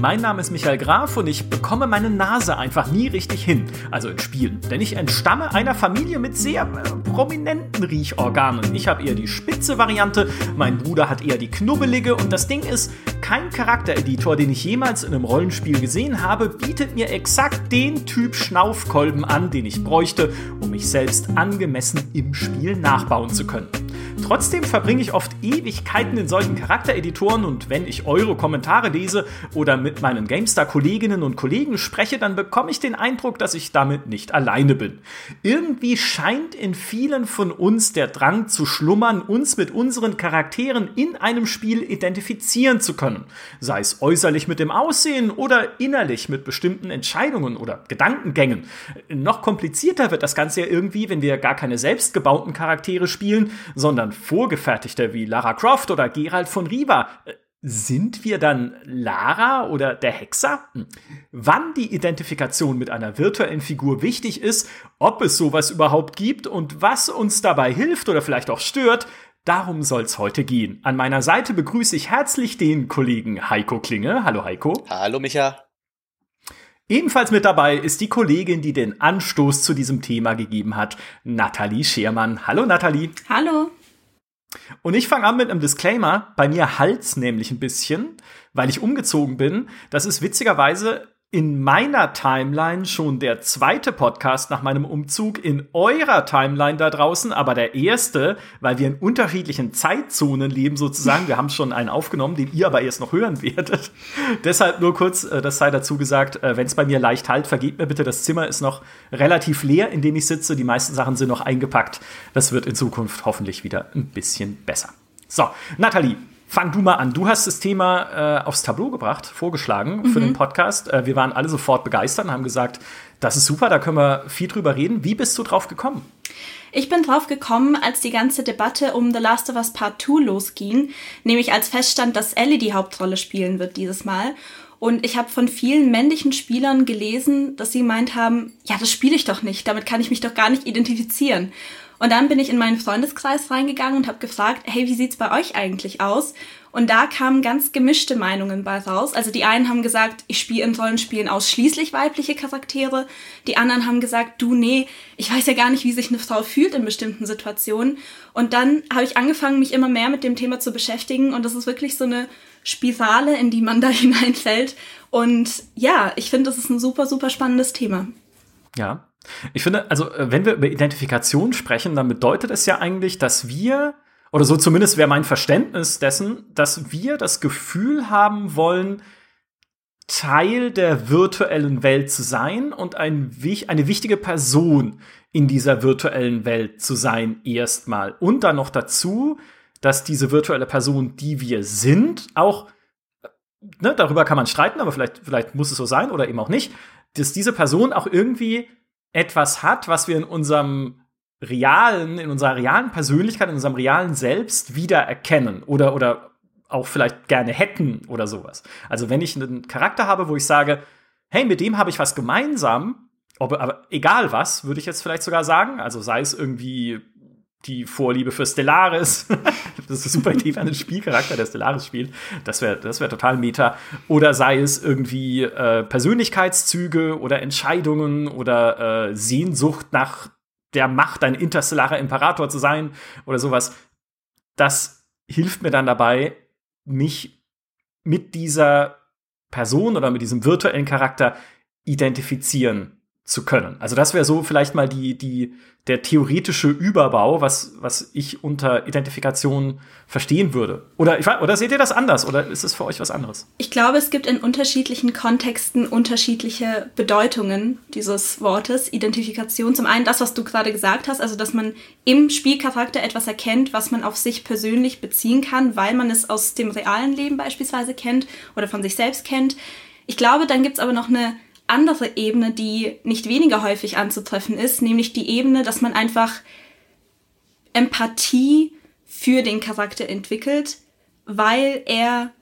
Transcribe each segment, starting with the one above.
mein Name ist Michael Graf und ich bekomme meine Nase einfach nie richtig hin, also in Spielen. Denn ich entstamme einer Familie mit sehr äh, prominenten Riechorganen. Ich habe eher die spitze Variante, mein Bruder hat eher die knubbelige und das Ding ist, kein Charaktereditor, den ich jemals in einem Rollenspiel gesehen habe, bietet mir exakt den Typ Schnaufkolben an, den ich bräuchte, um mich selbst angemessen im Spiel nachbauen zu können. Trotzdem verbringe ich oft Ewigkeiten in solchen Charaktereditoren und wenn ich eure Kommentare lese oder mit meinen GameStar-Kolleginnen und Kollegen spreche, dann bekomme ich den Eindruck, dass ich damit nicht alleine bin. Irgendwie scheint in vielen von uns der Drang zu schlummern, uns mit unseren Charakteren in einem Spiel identifizieren zu können. Sei es äußerlich mit dem Aussehen oder innerlich mit bestimmten Entscheidungen oder Gedankengängen. Noch komplizierter wird das Ganze ja irgendwie, wenn wir gar keine selbstgebauten Charaktere spielen, sondern sondern vorgefertigte wie Lara Croft oder Gerald von Riva. Äh, sind wir dann Lara oder der Hexer? Hm. Wann die Identifikation mit einer virtuellen Figur wichtig ist, ob es sowas überhaupt gibt und was uns dabei hilft oder vielleicht auch stört, darum soll es heute gehen. An meiner Seite begrüße ich herzlich den Kollegen Heiko Klinge. Hallo Heiko. Hallo Micha. Ebenfalls mit dabei ist die Kollegin, die den Anstoß zu diesem Thema gegeben hat, Nathalie Schermann. Hallo Nathalie. Hallo. Und ich fange an mit einem Disclaimer. Bei mir halt's nämlich ein bisschen, weil ich umgezogen bin. Das ist witzigerweise in meiner Timeline schon der zweite Podcast nach meinem Umzug, in eurer Timeline da draußen, aber der erste, weil wir in unterschiedlichen Zeitzonen leben sozusagen. Wir haben schon einen aufgenommen, den ihr aber erst noch hören werdet. Deshalb nur kurz, äh, das sei dazu gesagt, äh, wenn es bei mir leicht halt, vergebt mir bitte, das Zimmer ist noch relativ leer, in dem ich sitze. Die meisten Sachen sind noch eingepackt. Das wird in Zukunft hoffentlich wieder ein bisschen besser. So, Nathalie, Fang du mal an. Du hast das Thema äh, aufs Tableau gebracht, vorgeschlagen mhm. für den Podcast. Äh, wir waren alle sofort begeistert und haben gesagt, das ist super, da können wir viel drüber reden. Wie bist du drauf gekommen? Ich bin drauf gekommen, als die ganze Debatte um The Last of Us Part 2 losging, nämlich als feststand, dass Ellie die Hauptrolle spielen wird dieses Mal. Und ich habe von vielen männlichen Spielern gelesen, dass sie meint haben, ja, das spiele ich doch nicht, damit kann ich mich doch gar nicht identifizieren. Und dann bin ich in meinen Freundeskreis reingegangen und habe gefragt, hey, wie sieht's bei euch eigentlich aus? Und da kamen ganz gemischte Meinungen bei raus. Also die einen haben gesagt, ich spiele in Rollenspielen ausschließlich weibliche Charaktere. Die anderen haben gesagt, du, nee, ich weiß ja gar nicht, wie sich eine Frau fühlt in bestimmten Situationen. Und dann habe ich angefangen, mich immer mehr mit dem Thema zu beschäftigen. Und das ist wirklich so eine Spirale, in die man da hineinfällt. Und ja, ich finde, das ist ein super, super spannendes Thema. Ja, ich finde, also äh, wenn wir über Identifikation sprechen, dann bedeutet es ja eigentlich, dass wir, oder so zumindest wäre mein Verständnis dessen, dass wir das Gefühl haben wollen, Teil der virtuellen Welt zu sein und ein, eine wichtige Person in dieser virtuellen Welt zu sein, erstmal. Und dann noch dazu, dass diese virtuelle Person, die wir sind, auch, äh, ne, darüber kann man streiten, aber vielleicht, vielleicht muss es so sein oder eben auch nicht, dass diese Person auch irgendwie etwas hat, was wir in unserem realen, in unserer realen Persönlichkeit, in unserem realen Selbst wiedererkennen oder, oder auch vielleicht gerne hätten oder sowas. Also wenn ich einen Charakter habe, wo ich sage, hey, mit dem habe ich was gemeinsam, ob, aber egal was, würde ich jetzt vielleicht sogar sagen, also sei es irgendwie die Vorliebe für Stellaris. das ist super tief an den Spielcharakter, der Stellaris spielt. Das wäre das wär total meta. Oder sei es irgendwie äh, Persönlichkeitszüge oder Entscheidungen oder äh, Sehnsucht nach der Macht, ein interstellarer Imperator zu sein oder sowas. Das hilft mir dann dabei, mich mit dieser Person oder mit diesem virtuellen Charakter identifizieren zu können. Also das wäre so vielleicht mal die, die, der theoretische Überbau, was, was ich unter Identifikation verstehen würde. Oder, ich, oder seht ihr das anders oder ist es für euch was anderes? Ich glaube, es gibt in unterschiedlichen Kontexten unterschiedliche Bedeutungen dieses Wortes Identifikation. Zum einen das, was du gerade gesagt hast, also dass man im Spielcharakter etwas erkennt, was man auf sich persönlich beziehen kann, weil man es aus dem realen Leben beispielsweise kennt oder von sich selbst kennt. Ich glaube, dann gibt's aber noch eine andere Ebene, die nicht weniger häufig anzutreffen ist, nämlich die Ebene, dass man einfach Empathie für den Charakter entwickelt, weil er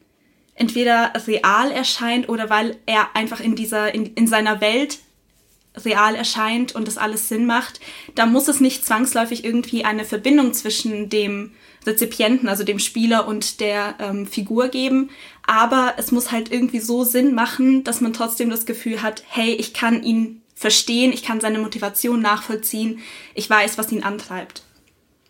entweder real erscheint oder weil er einfach in dieser, in, in seiner Welt real erscheint und das alles Sinn macht, da muss es nicht zwangsläufig irgendwie eine Verbindung zwischen dem Rezipienten, also dem Spieler und der ähm, Figur geben. Aber es muss halt irgendwie so Sinn machen, dass man trotzdem das Gefühl hat, hey, ich kann ihn verstehen, ich kann seine Motivation nachvollziehen, ich weiß, was ihn antreibt.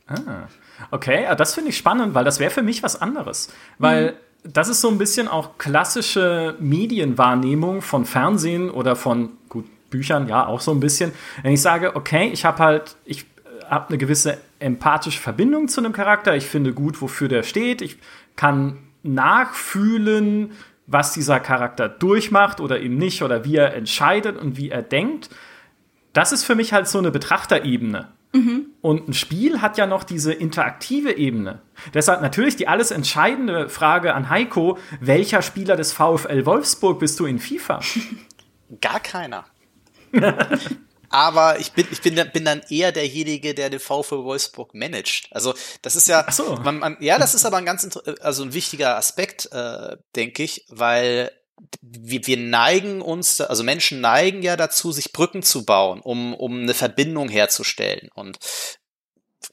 Ah, okay, das finde ich spannend, weil das wäre für mich was anderes. Weil mhm. das ist so ein bisschen auch klassische Medienwahrnehmung von Fernsehen oder von, gut, Büchern, ja, auch so ein bisschen. Wenn ich sage, okay, ich habe halt, ich habe eine gewisse empathische Verbindung zu einem Charakter, ich finde gut, wofür der steht, ich kann nachfühlen, was dieser Charakter durchmacht oder eben nicht oder wie er entscheidet und wie er denkt. Das ist für mich halt so eine Betrachterebene. Mhm. Und ein Spiel hat ja noch diese interaktive Ebene. Deshalb natürlich die alles entscheidende Frage an Heiko: Welcher Spieler des VfL Wolfsburg bist du in FIFA? Gar keiner. aber ich bin, ich bin, bin dann eher derjenige, der den VfL Wolfsburg managt. Also das ist ja, so. man, man, ja, das ist aber ein ganz, also ein wichtiger Aspekt, äh, denke ich, weil wir, wir neigen uns, also Menschen neigen ja dazu, sich Brücken zu bauen, um, um eine Verbindung herzustellen. Und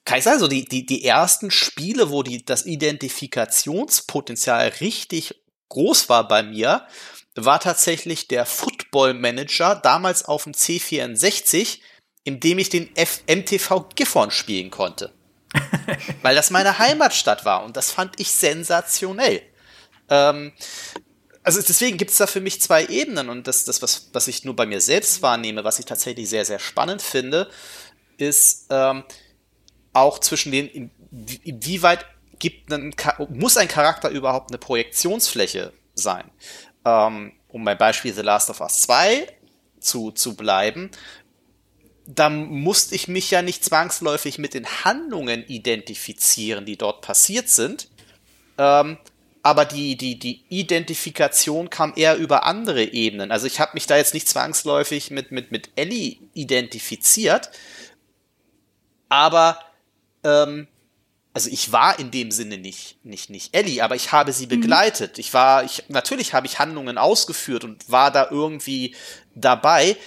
kann ich sagen, so die, die, die ersten Spiele, wo die, das Identifikationspotenzial richtig groß war bei mir, war tatsächlich der Football Manager, damals auf dem C64, in dem ich den F MTV Gifhorn spielen konnte. Weil das meine Heimatstadt war und das fand ich sensationell. Ähm, also deswegen gibt es da für mich zwei Ebenen und das, das was, was ich nur bei mir selbst wahrnehme, was ich tatsächlich sehr, sehr spannend finde, ist ähm, auch zwischen den, inwieweit gibt ein, muss ein Charakter überhaupt eine Projektionsfläche sein? ähm, um beim Beispiel The Last of Us 2 zu, zu bleiben, da musste ich mich ja nicht zwangsläufig mit den Handlungen identifizieren, die dort passiert sind. Ähm, aber die, die, die Identifikation kam eher über andere Ebenen. Also ich habe mich da jetzt nicht zwangsläufig mit, mit, mit Ellie identifiziert, aber ähm, also ich war in dem Sinne nicht, nicht, nicht Ellie, aber ich habe sie begleitet. Mhm. Ich war, ich, natürlich habe ich Handlungen ausgeführt und war da irgendwie dabei,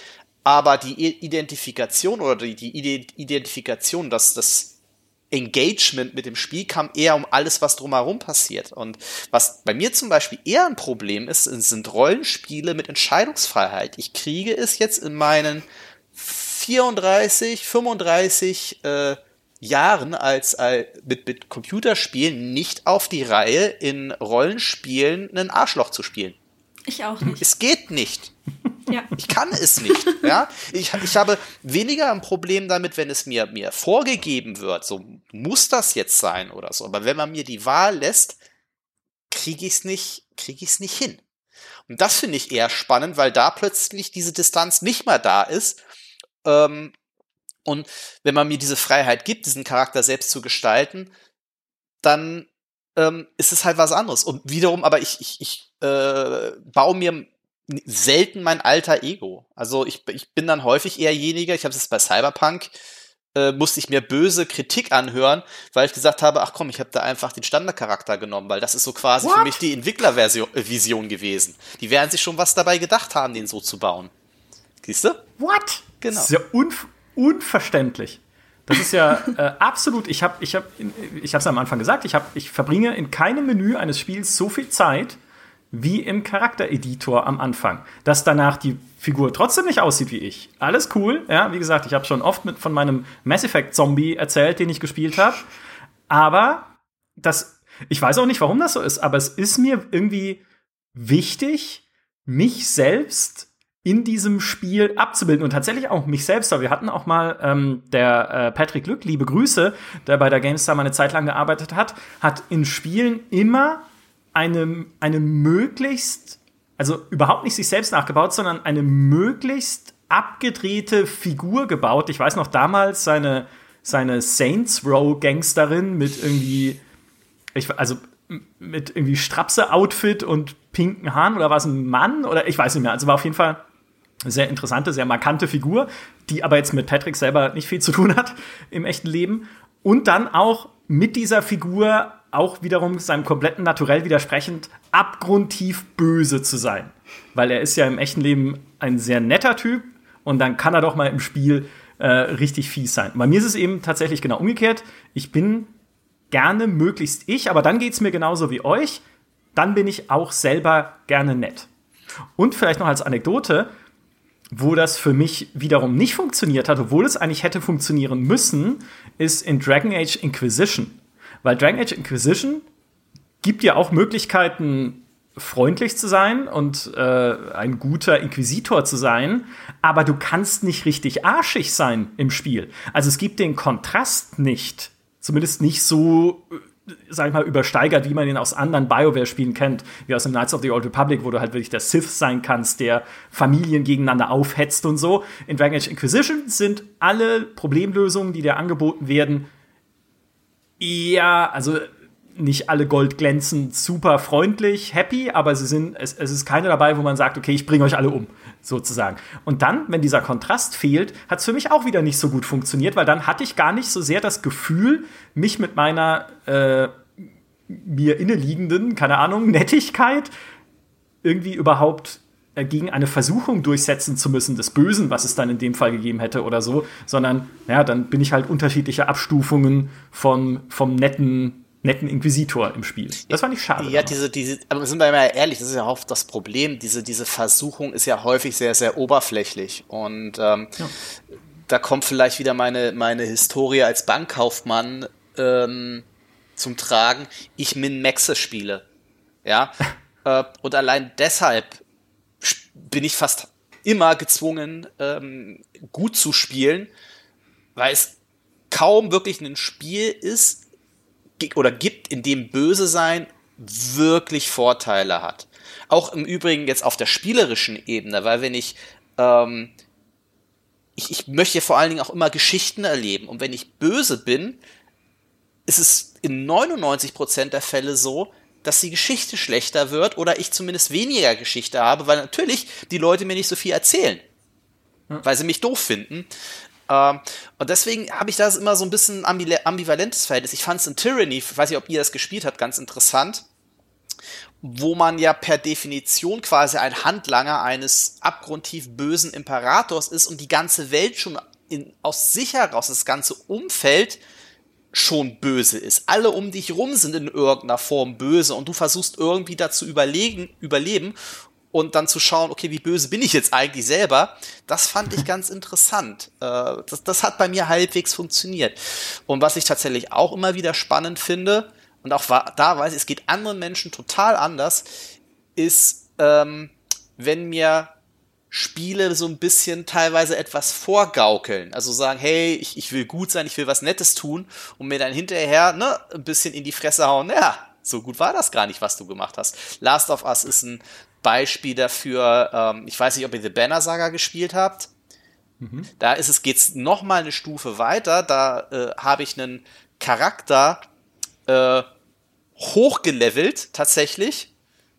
aber die Identifikation oder die, die Identifikation, dass das Engagement mit dem Spiel kam eher um alles, was drumherum passiert. Und was bei mir zum Beispiel eher ein Problem ist, sind Rollenspiele mit Entscheidungsfreiheit. Ich kriege es jetzt in meinen 34, 35 äh, Jahren als, als mit, mit Computerspielen nicht auf die Reihe, in Rollenspielen ein Arschloch zu spielen. Ich auch nicht. Es geht nicht. Ja. Ich kann es nicht. Ja? Ich, ich habe weniger ein Problem damit, wenn es mir, mir vorgegeben wird, so muss das jetzt sein oder so. Aber wenn man mir die Wahl lässt, kriege ich es nicht, kriege ich es nicht hin. Und das finde ich eher spannend, weil da plötzlich diese Distanz nicht mehr da ist. Ähm, und wenn man mir diese Freiheit gibt, diesen Charakter selbst zu gestalten, dann ähm, ist es halt was anderes. Und wiederum, aber ich, ich, ich äh, baue mir selten mein alter Ego. Also ich, ich bin dann häufig eherjeniger, ich habe es bei Cyberpunk, äh, musste ich mir böse Kritik anhören, weil ich gesagt habe, ach komm, ich habe da einfach den Standardcharakter genommen, weil das ist so quasi What? für mich die Entwicklervision äh, gewesen. Die werden sich schon was dabei gedacht haben, den so zu bauen. Siehst du? What? Genau. Das ist ja unf unverständlich. Das ist ja äh, absolut. Ich habe, ich habe, ich habe es am Anfang gesagt. Ich habe, ich verbringe in keinem Menü eines Spiels so viel Zeit wie im Charaktereditor am Anfang, dass danach die Figur trotzdem nicht aussieht wie ich. Alles cool. Ja, wie gesagt, ich habe schon oft mit von meinem Mass Effect Zombie erzählt, den ich gespielt habe. Aber das, ich weiß auch nicht, warum das so ist. Aber es ist mir irgendwie wichtig, mich selbst in diesem Spiel abzubilden und tatsächlich auch mich selbst. Aber wir hatten auch mal ähm, der äh, Patrick Glück, liebe Grüße, der bei der GameStar mal eine Zeit lang gearbeitet hat, hat in Spielen immer eine, eine möglichst, also überhaupt nicht sich selbst nachgebaut, sondern eine möglichst abgedrehte Figur gebaut. Ich weiß noch damals seine, seine Saints Row Gangsterin mit irgendwie, ich, also mit irgendwie Strapse-Outfit und pinken Haaren oder war es ein Mann oder ich weiß nicht mehr. Also war auf jeden Fall sehr interessante, sehr markante Figur, die aber jetzt mit Patrick selber nicht viel zu tun hat im echten Leben. Und dann auch mit dieser Figur auch wiederum seinem kompletten Naturell widersprechend abgrundtief böse zu sein. Weil er ist ja im echten Leben ein sehr netter Typ und dann kann er doch mal im Spiel äh, richtig fies sein. Bei mir ist es eben tatsächlich genau umgekehrt. Ich bin gerne möglichst ich, aber dann geht es mir genauso wie euch. Dann bin ich auch selber gerne nett. Und vielleicht noch als Anekdote, wo das für mich wiederum nicht funktioniert hat, obwohl es eigentlich hätte funktionieren müssen, ist in Dragon Age Inquisition. Weil Dragon Age Inquisition gibt ja auch Möglichkeiten, freundlich zu sein und äh, ein guter Inquisitor zu sein, aber du kannst nicht richtig arschig sein im Spiel. Also es gibt den Kontrast nicht. Zumindest nicht so äh, sag ich mal, übersteigert, wie man ihn aus anderen BioWare-Spielen kennt, wie aus dem Knights of the Old Republic, wo du halt wirklich der Sith sein kannst, der Familien gegeneinander aufhetzt und so. In Dragon Age Inquisition sind alle Problemlösungen, die dir angeboten werden, ja, also nicht alle Gold glänzen super freundlich, happy, aber sie sind, es, es ist keine dabei, wo man sagt, okay, ich bringe euch alle um, sozusagen. Und dann, wenn dieser Kontrast fehlt, hat es für mich auch wieder nicht so gut funktioniert, weil dann hatte ich gar nicht so sehr das Gefühl, mich mit meiner äh, mir inneliegenden, keine Ahnung, Nettigkeit irgendwie überhaupt äh, gegen eine Versuchung durchsetzen zu müssen des Bösen, was es dann in dem Fall gegeben hätte oder so, sondern ja, dann bin ich halt unterschiedliche Abstufungen von, vom netten netten Inquisitor im Spiel. Das fand ich schade. Ja, diese, diese, aber sind wir mal ehrlich, das ist ja auch das Problem. Diese, diese Versuchung ist ja häufig sehr, sehr oberflächlich. Und ähm, ja. da kommt vielleicht wieder meine, meine Historie als Bankkaufmann ähm, zum Tragen. Ich Min-Maxe spiele. Ja. äh, und allein deshalb bin ich fast immer gezwungen, ähm, gut zu spielen, weil es kaum wirklich ein Spiel ist, oder gibt, in dem Böse sein wirklich Vorteile hat. Auch im Übrigen jetzt auf der spielerischen Ebene, weil wenn ich, ähm, ich, ich möchte vor allen Dingen auch immer Geschichten erleben und wenn ich böse bin, ist es in 99% der Fälle so, dass die Geschichte schlechter wird oder ich zumindest weniger Geschichte habe, weil natürlich die Leute mir nicht so viel erzählen, weil sie mich doof finden. Ähm, und deswegen habe ich das immer so ein bisschen ambivalentes Verhältnis. Ich fand es in Tyranny, ich weiß nicht, ob ihr das gespielt habt, ganz interessant, wo man ja per Definition quasi ein Handlanger eines abgrundtief bösen Imperators ist und die ganze Welt schon in, aus sich heraus, das ganze Umfeld schon böse ist. Alle um dich rum sind in irgendeiner Form böse und du versuchst irgendwie dazu überlegen, überleben und dann zu schauen, okay, wie böse bin ich jetzt eigentlich selber, das fand ich ganz interessant. Äh, das, das hat bei mir halbwegs funktioniert. Und was ich tatsächlich auch immer wieder spannend finde, und auch da weiß ich, es geht anderen Menschen total anders, ist, ähm, wenn mir Spiele so ein bisschen teilweise etwas vorgaukeln. Also sagen, hey, ich, ich will gut sein, ich will was Nettes tun und mir dann hinterher ne, ein bisschen in die Fresse hauen. Ja, so gut war das gar nicht, was du gemacht hast. Last of Us ist ein Beispiel dafür, ähm, ich weiß nicht, ob ihr The Banner Saga gespielt habt. Mhm. Da ist es, geht's noch mal eine Stufe weiter. Da äh, habe ich einen Charakter äh, hochgelevelt tatsächlich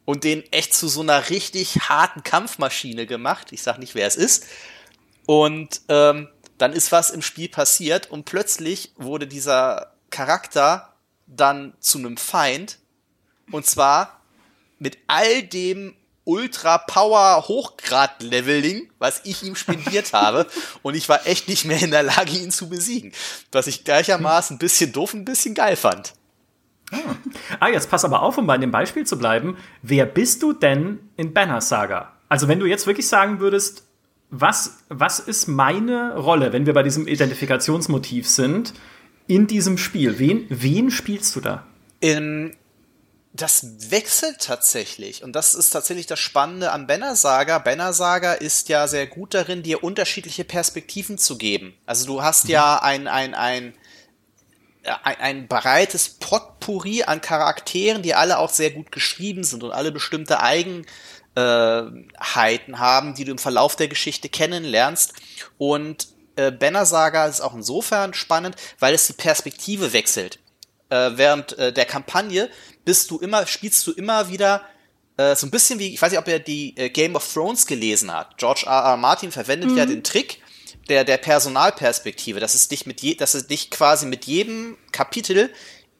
und den echt zu so einer richtig harten Kampfmaschine gemacht. Ich sag nicht, wer es ist. Und ähm, dann ist was im Spiel passiert und plötzlich wurde dieser Charakter dann zu einem Feind. Und zwar mit all dem Ultra Power Hochgrad Leveling, was ich ihm spendiert habe. Und ich war echt nicht mehr in der Lage, ihn zu besiegen. Was ich gleichermaßen ein bisschen doof, ein bisschen geil fand. Ah. ah, jetzt pass aber auf, um bei dem Beispiel zu bleiben. Wer bist du denn in Banner Saga? Also, wenn du jetzt wirklich sagen würdest, was, was ist meine Rolle, wenn wir bei diesem Identifikationsmotiv sind, in diesem Spiel? Wen, wen spielst du da? In, das wechselt tatsächlich. Und das ist tatsächlich das Spannende an Banner Saga. Banner Saga ist ja sehr gut darin, dir unterschiedliche Perspektiven zu geben. Also du hast mhm. ja ein, ein, ein, ein, ein breites Potpourri an Charakteren, die alle auch sehr gut geschrieben sind und alle bestimmte Eigenheiten haben, die du im Verlauf der Geschichte kennenlernst. Und äh, Banner Saga ist auch insofern spannend, weil es die Perspektive wechselt. Äh, während äh, der Kampagne bist du immer, spielst du immer wieder äh, so ein bisschen wie, ich weiß nicht, ob er die äh, Game of Thrones gelesen hat. George R. R. Martin verwendet mhm. ja den Trick der, der Personalperspektive, dass es dich mit je, dass es dich quasi mit jedem Kapitel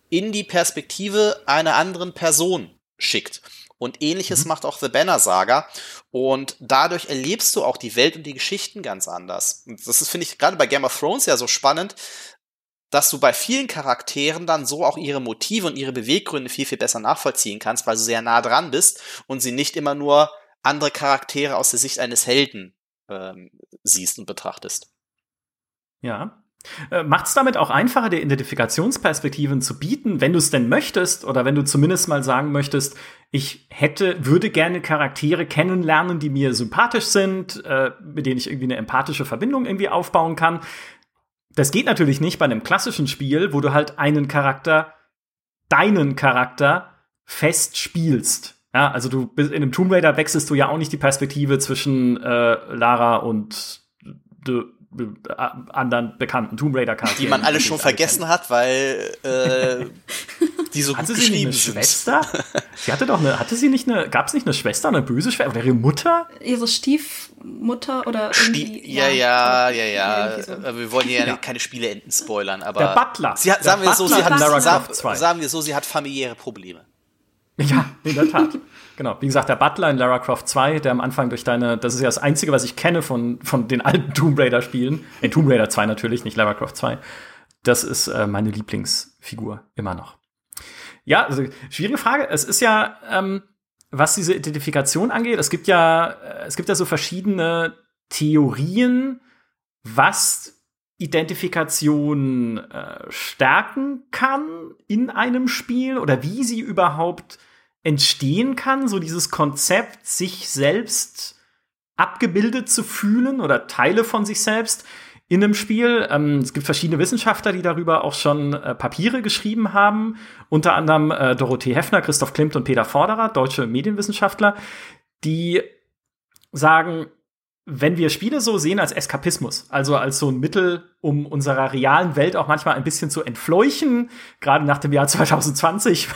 in die Perspektive einer anderen Person schickt. Und ähnliches mhm. macht auch The Banner Saga. Und dadurch erlebst du auch die Welt und die Geschichten ganz anders. Und das ist, finde ich, gerade bei Game of Thrones ja so spannend, dass du bei vielen Charakteren dann so auch ihre Motive und ihre Beweggründe viel, viel besser nachvollziehen kannst, weil du sehr nah dran bist und sie nicht immer nur andere Charaktere aus der Sicht eines Helden ähm, siehst und betrachtest. Ja. Äh, Macht es damit auch einfacher, dir Identifikationsperspektiven zu bieten, wenn du es denn möchtest oder wenn du zumindest mal sagen möchtest, ich hätte, würde gerne Charaktere kennenlernen, die mir sympathisch sind, äh, mit denen ich irgendwie eine empathische Verbindung irgendwie aufbauen kann. Das geht natürlich nicht bei einem klassischen Spiel, wo du halt einen Charakter, deinen Charakter fest spielst. Ja, also du bist in einem Tomb Raider wechselst du ja auch nicht die Perspektive zwischen äh, Lara und de, äh, anderen bekannten Tomb Raider Charakteren. Die man alle schon vergessen hat, weil äh, die so hatte gut sie nicht eine sind. Schwester? sie hatte doch eine, hatte sie nicht eine, gab es nicht eine Schwester, eine böse Schwester oder ihre Mutter? Ihre Stiefmutter oder irgendwie. Stie ja, ja, ja, ja. So. Äh, wir wollen ja, ja, keine Spieleenden spoilern, aber. Der Butler. Sie hat, sagen wir so, sie hat, sagen, sagen wir so, sie hat familiäre Probleme. Ja, in der Tat. Genau. Wie gesagt, der Butler in Lara Croft 2, der am Anfang durch deine, das ist ja das Einzige, was ich kenne von, von den alten Tomb Raider-Spielen. In Tomb Raider 2 natürlich, nicht Lara Croft 2. Das ist äh, meine Lieblingsfigur immer noch. Ja, also schwierige Frage. Es ist ja, ähm, was diese Identifikation angeht, es gibt ja, äh, es gibt ja so verschiedene Theorien, was Identifikation äh, stärken kann in einem Spiel oder wie sie überhaupt entstehen kann, so dieses Konzept, sich selbst abgebildet zu fühlen oder Teile von sich selbst in einem Spiel. Ähm, es gibt verschiedene Wissenschaftler, die darüber auch schon äh, Papiere geschrieben haben, unter anderem äh, Dorothee Heffner, Christoph Klimt und Peter Forderer, deutsche Medienwissenschaftler, die sagen, wenn wir Spiele so sehen als Eskapismus, also als so ein Mittel, um unserer realen Welt auch manchmal ein bisschen zu entfleuchen, gerade nach dem Jahr 2020,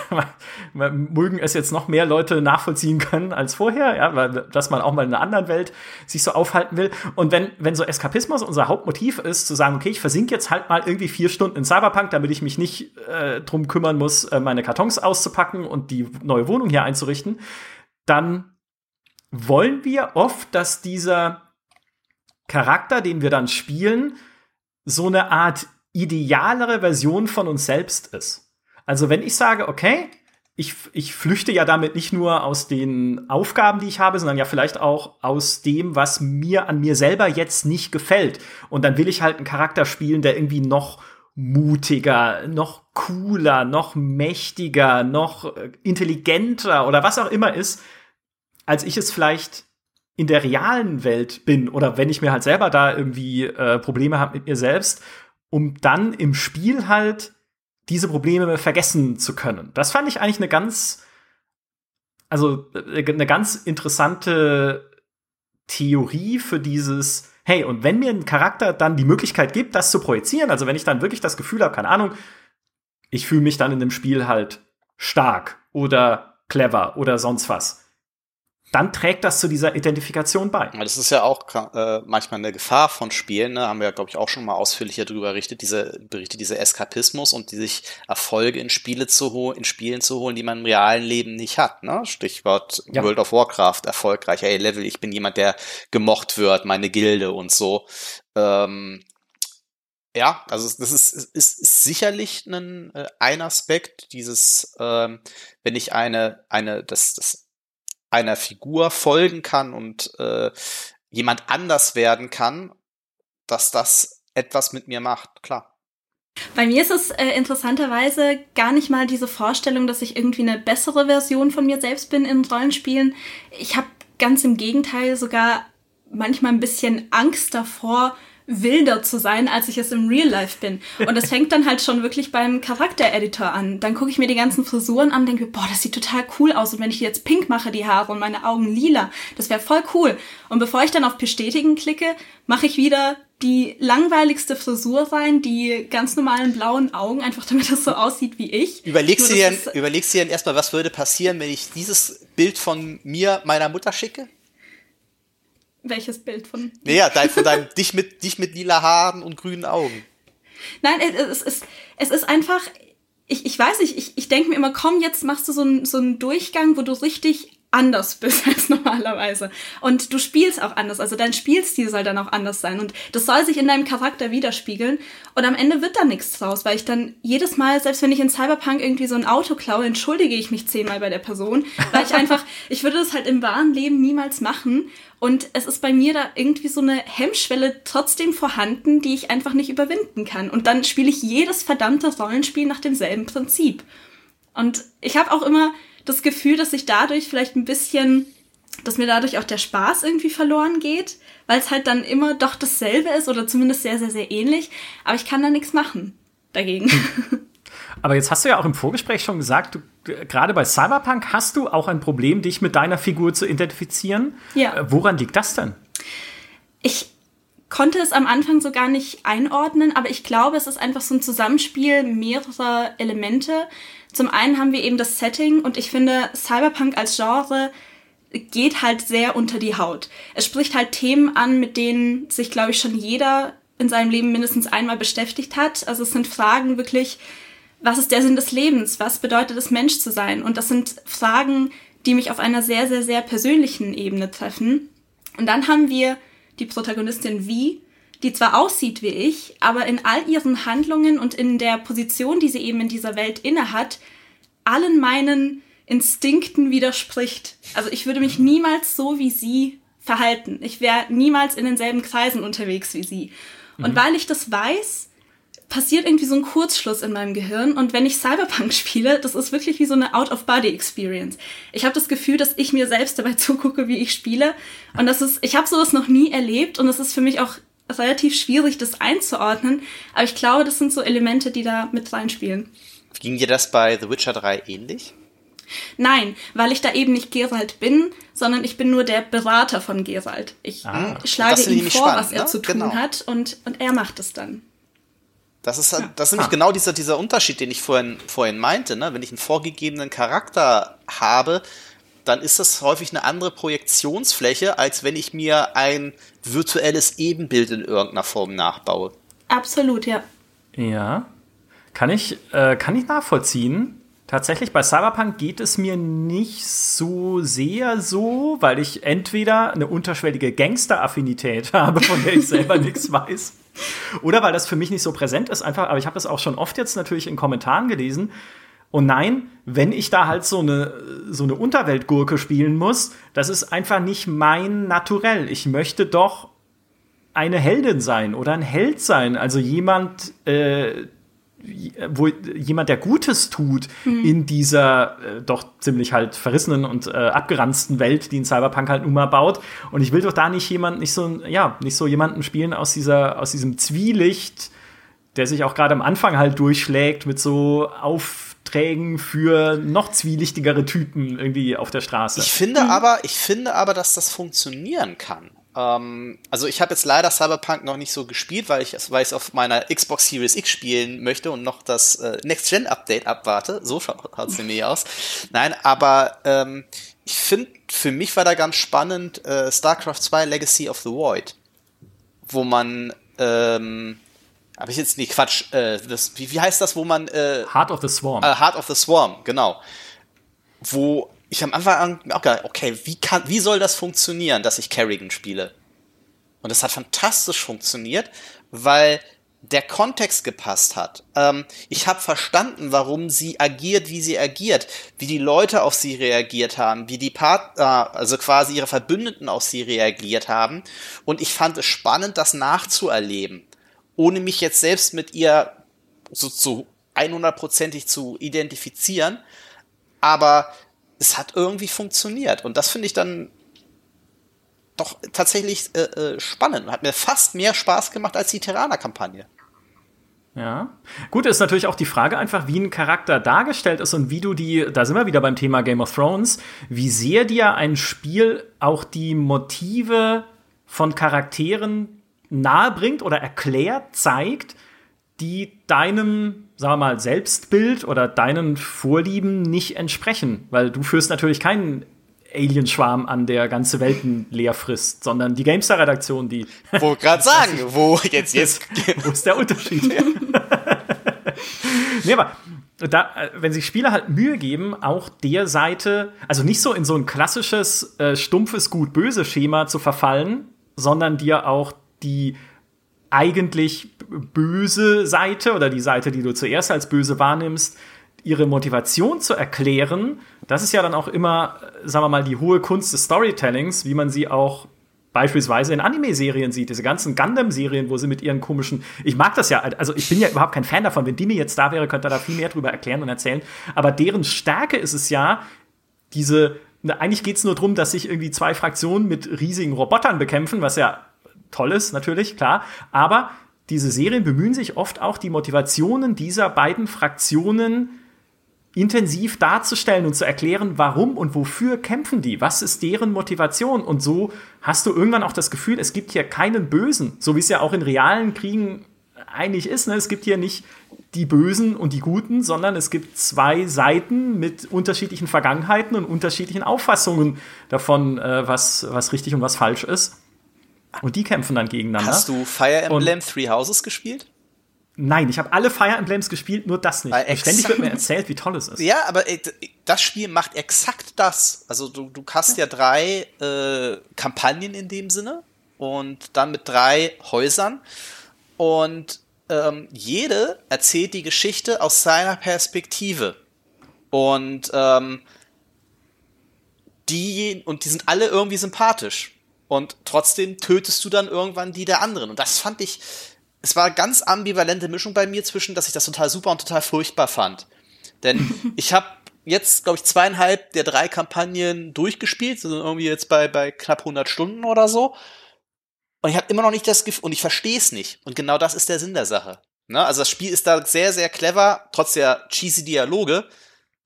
mögen es jetzt noch mehr Leute nachvollziehen können als vorher, ja, weil, dass man auch mal in einer anderen Welt sich so aufhalten will. Und wenn, wenn so Eskapismus unser Hauptmotiv ist, zu sagen, okay, ich versinke jetzt halt mal irgendwie vier Stunden in Cyberpunk, damit ich mich nicht äh, drum kümmern muss, äh, meine Kartons auszupacken und die neue Wohnung hier einzurichten, dann wollen wir oft, dass dieser Charakter, den wir dann spielen, so eine Art idealere Version von uns selbst ist. Also wenn ich sage, okay, ich, ich flüchte ja damit nicht nur aus den Aufgaben, die ich habe, sondern ja vielleicht auch aus dem, was mir an mir selber jetzt nicht gefällt. Und dann will ich halt einen Charakter spielen, der irgendwie noch mutiger, noch cooler, noch mächtiger, noch intelligenter oder was auch immer ist, als ich es vielleicht in der realen Welt bin oder wenn ich mir halt selber da irgendwie äh, Probleme habe mit mir selbst, um dann im Spiel halt diese Probleme vergessen zu können. Das fand ich eigentlich eine ganz, also äh, eine ganz interessante Theorie für dieses, hey, und wenn mir ein Charakter dann die Möglichkeit gibt, das zu projizieren, also wenn ich dann wirklich das Gefühl habe, keine Ahnung, ich fühle mich dann in dem Spiel halt stark oder clever oder sonst was, dann trägt das zu dieser Identifikation bei. Das ist ja auch äh, manchmal eine Gefahr von Spielen, ne? haben wir, glaube ich, auch schon mal ausführlicher darüber berichtet, diese, berichtet, diese Eskapismus und die sich Erfolge in Spiele zu holen, in Spielen zu holen, die man im realen Leben nicht hat. Ne? Stichwort ja. World of Warcraft, erfolgreicher A-Level, ich bin jemand, der gemocht wird, meine Gilde und so. Ähm, ja, also das ist, ist, ist sicherlich ein, äh, ein Aspekt, dieses, ähm, wenn ich eine, eine, das, das einer Figur folgen kann und äh, jemand anders werden kann, dass das etwas mit mir macht, klar. Bei mir ist es äh, interessanterweise gar nicht mal diese Vorstellung, dass ich irgendwie eine bessere Version von mir selbst bin in Rollenspielen. Ich habe ganz im Gegenteil sogar manchmal ein bisschen Angst davor, wilder zu sein, als ich es im Real Life bin. Und das fängt dann halt schon wirklich beim Charaktereditor an. Dann gucke ich mir die ganzen Frisuren an, denke, boah, das sieht total cool aus. Und wenn ich jetzt pink mache, die Haare und meine Augen lila, das wäre voll cool. Und bevor ich dann auf Bestätigen klicke, mache ich wieder die langweiligste Frisur rein, die ganz normalen blauen Augen, einfach damit es so aussieht wie ich. Überlegst du dir, überlegst du dir erstmal, was würde passieren, wenn ich dieses Bild von mir meiner Mutter schicke? Welches Bild von? Naja, dein, von deinem, dich mit, dich mit lila Haaren und grünen Augen. Nein, es ist, es ist einfach, ich, ich weiß nicht, ich, ich denke mir immer, komm, jetzt machst du so einen so einen Durchgang, wo du richtig anders bist als normalerweise. Und du spielst auch anders. Also dein Spielstil soll dann auch anders sein. Und das soll sich in deinem Charakter widerspiegeln. Und am Ende wird da nichts draus, weil ich dann jedes Mal, selbst wenn ich in Cyberpunk irgendwie so ein Auto klaue, entschuldige ich mich zehnmal bei der Person. Weil ich einfach, ich würde das halt im wahren Leben niemals machen. Und es ist bei mir da irgendwie so eine Hemmschwelle trotzdem vorhanden, die ich einfach nicht überwinden kann. Und dann spiele ich jedes verdammte Rollenspiel nach demselben Prinzip. Und ich habe auch immer das Gefühl, dass ich dadurch vielleicht ein bisschen, dass mir dadurch auch der Spaß irgendwie verloren geht, weil es halt dann immer doch dasselbe ist oder zumindest sehr, sehr, sehr ähnlich. Aber ich kann da nichts machen dagegen. Aber jetzt hast du ja auch im Vorgespräch schon gesagt, du, gerade bei Cyberpunk hast du auch ein Problem, dich mit deiner Figur zu identifizieren. Ja. Äh, woran liegt das denn? Ich konnte es am Anfang so gar nicht einordnen, aber ich glaube, es ist einfach so ein Zusammenspiel mehrerer Elemente. Zum einen haben wir eben das Setting und ich finde, Cyberpunk als Genre geht halt sehr unter die Haut. Es spricht halt Themen an, mit denen sich, glaube ich, schon jeder in seinem Leben mindestens einmal beschäftigt hat. Also es sind Fragen wirklich, was ist der Sinn des Lebens? Was bedeutet es, Mensch zu sein? Und das sind Fragen, die mich auf einer sehr, sehr, sehr persönlichen Ebene treffen. Und dann haben wir die Protagonistin Vi, die zwar aussieht wie ich, aber in all ihren Handlungen und in der Position, die sie eben in dieser Welt innehat, allen meinen Instinkten widerspricht. Also ich würde mich niemals so wie sie verhalten. Ich wäre niemals in denselben Kreisen unterwegs wie sie. Und mhm. weil ich das weiß, passiert irgendwie so ein Kurzschluss in meinem Gehirn. Und wenn ich Cyberpunk spiele, das ist wirklich wie so eine Out-of-Body-Experience. Ich habe das Gefühl, dass ich mir selbst dabei zugucke, wie ich spiele. Und das ist, ich habe sowas noch nie erlebt und es ist für mich auch relativ schwierig, das einzuordnen. Aber ich glaube, das sind so Elemente, die da mit reinspielen. Ging dir das bei The Witcher 3 ähnlich? Nein, weil ich da eben nicht Geralt bin, sondern ich bin nur der Berater von Geralt. Ich ah, schlage ihm vor, spannend, was er ne? zu tun genau. hat und, und er macht es dann. Das ist, ja. das ist nämlich ah. genau dieser, dieser Unterschied, den ich vorhin, vorhin meinte. Ne? Wenn ich einen vorgegebenen Charakter habe, dann ist das häufig eine andere Projektionsfläche, als wenn ich mir ein virtuelles Ebenbild in irgendeiner Form nachbaue. Absolut, ja. Ja. Kann ich, äh, kann ich nachvollziehen. Tatsächlich, bei Cyberpunk geht es mir nicht so sehr so, weil ich entweder eine unterschwellige Gangster-Affinität habe, von der ich selber nichts weiß, oder weil das für mich nicht so präsent ist, einfach, aber ich habe das auch schon oft jetzt natürlich in Kommentaren gelesen, und nein, wenn ich da halt so eine, so eine Unterweltgurke spielen muss, das ist einfach nicht mein Naturell. Ich möchte doch eine Heldin sein oder ein Held sein. Also jemand, äh, wo jemand, der Gutes tut mhm. in dieser äh, doch ziemlich halt verrissenen und äh, abgeranzten Welt, die ein Cyberpunk halt nun mal baut. Und ich will doch da nicht jemand, nicht so, ja, nicht so jemanden spielen aus dieser, aus diesem Zwielicht, der sich auch gerade am Anfang halt durchschlägt mit so auf Aufträgen für noch zwielichtigere Typen irgendwie auf der Straße. Ich finde mhm. aber, ich finde aber, dass das funktionieren kann. Ähm, also ich habe jetzt leider Cyberpunk noch nicht so gespielt, weil ich weil ich auf meiner Xbox Series X spielen möchte und noch das äh, Next Gen Update abwarte. So schaut es nämlich aus. Nein, aber ähm, ich finde, für mich war da ganz spannend äh, StarCraft 2 Legacy of the Void, wo man ähm, habe ich jetzt nicht Quatsch, äh, das, wie, wie heißt das, wo man äh, Heart of the Swarm. Äh, Heart of the Swarm, genau. Wo ich am Anfang auch gedacht, okay, wie kann, wie soll das funktionieren, dass ich Kerrigan spiele? Und das hat fantastisch funktioniert, weil der Kontext gepasst hat. Ähm, ich habe verstanden, warum sie agiert, wie sie agiert, wie die Leute auf sie reagiert haben, wie die Partner, also quasi ihre Verbündeten auf sie reagiert haben. Und ich fand es spannend, das nachzuerleben ohne mich jetzt selbst mit ihr so zu 100%ig zu identifizieren. Aber es hat irgendwie funktioniert. Und das finde ich dann doch tatsächlich äh, äh, spannend. Hat mir fast mehr Spaß gemacht als die Terraner-Kampagne. Ja. Gut, ist natürlich auch die Frage einfach, wie ein Charakter dargestellt ist und wie du die, da sind wir wieder beim Thema Game of Thrones, wie sehr dir ein Spiel auch die Motive von Charakteren nahebringt oder erklärt, zeigt, die deinem, sagen wir mal, Selbstbild oder deinen Vorlieben nicht entsprechen. Weil du führst natürlich keinen Alienschwarm an, der ganze Welten leer frisst, sondern die GameStar-Redaktion, die. Wo gerade sagen, wo jetzt, jetzt. wo ist der Unterschied? Ja. nee, aber da, äh, wenn sich Spieler halt Mühe geben, auch der Seite, also nicht so in so ein klassisches, äh, stumpfes Gut-Böse-Schema zu verfallen, sondern dir auch die eigentlich böse Seite oder die Seite, die du zuerst als böse wahrnimmst, ihre Motivation zu erklären, das ist ja dann auch immer, sagen wir mal, die hohe Kunst des Storytellings, wie man sie auch beispielsweise in Anime-Serien sieht, diese ganzen Gundam-Serien, wo sie mit ihren komischen, ich mag das ja, also ich bin ja überhaupt kein Fan davon, wenn Dini jetzt da wäre, könnte er da viel mehr drüber erklären und erzählen, aber deren Stärke ist es ja, diese, eigentlich geht es nur darum, dass sich irgendwie zwei Fraktionen mit riesigen Robotern bekämpfen, was ja toll ist, natürlich, klar, aber diese Serien bemühen sich oft auch, die Motivationen dieser beiden Fraktionen intensiv darzustellen und zu erklären, warum und wofür kämpfen die, was ist deren Motivation. Und so hast du irgendwann auch das Gefühl, es gibt hier keinen Bösen, so wie es ja auch in realen Kriegen eigentlich ist. Ne? Es gibt hier nicht die Bösen und die Guten, sondern es gibt zwei Seiten mit unterschiedlichen Vergangenheiten und unterschiedlichen Auffassungen davon, äh, was, was richtig und was falsch ist. Und die kämpfen dann gegeneinander. Hast du Fire Emblem und Three Houses gespielt? Nein, ich habe alle Fire Emblems gespielt, nur das nicht. Ständig wird mir erzählt, wie toll es ist. Ja, aber das Spiel macht exakt das. Also du, du hast ja drei äh, Kampagnen in dem Sinne und dann mit drei Häusern und ähm, jede erzählt die Geschichte aus seiner Perspektive und ähm, die und die sind alle irgendwie sympathisch und trotzdem tötest du dann irgendwann die der anderen und das fand ich es war eine ganz ambivalente Mischung bei mir zwischen, dass ich das total super und total furchtbar fand. Denn ich habe jetzt, glaube ich, zweieinhalb der drei Kampagnen durchgespielt, sind irgendwie jetzt bei, bei knapp 100 Stunden oder so. Und ich habe immer noch nicht das Gefühl, und ich verstehe es nicht. Und genau das ist der Sinn der Sache. Ne? Also das Spiel ist da sehr, sehr clever, trotz der cheesy Dialoge.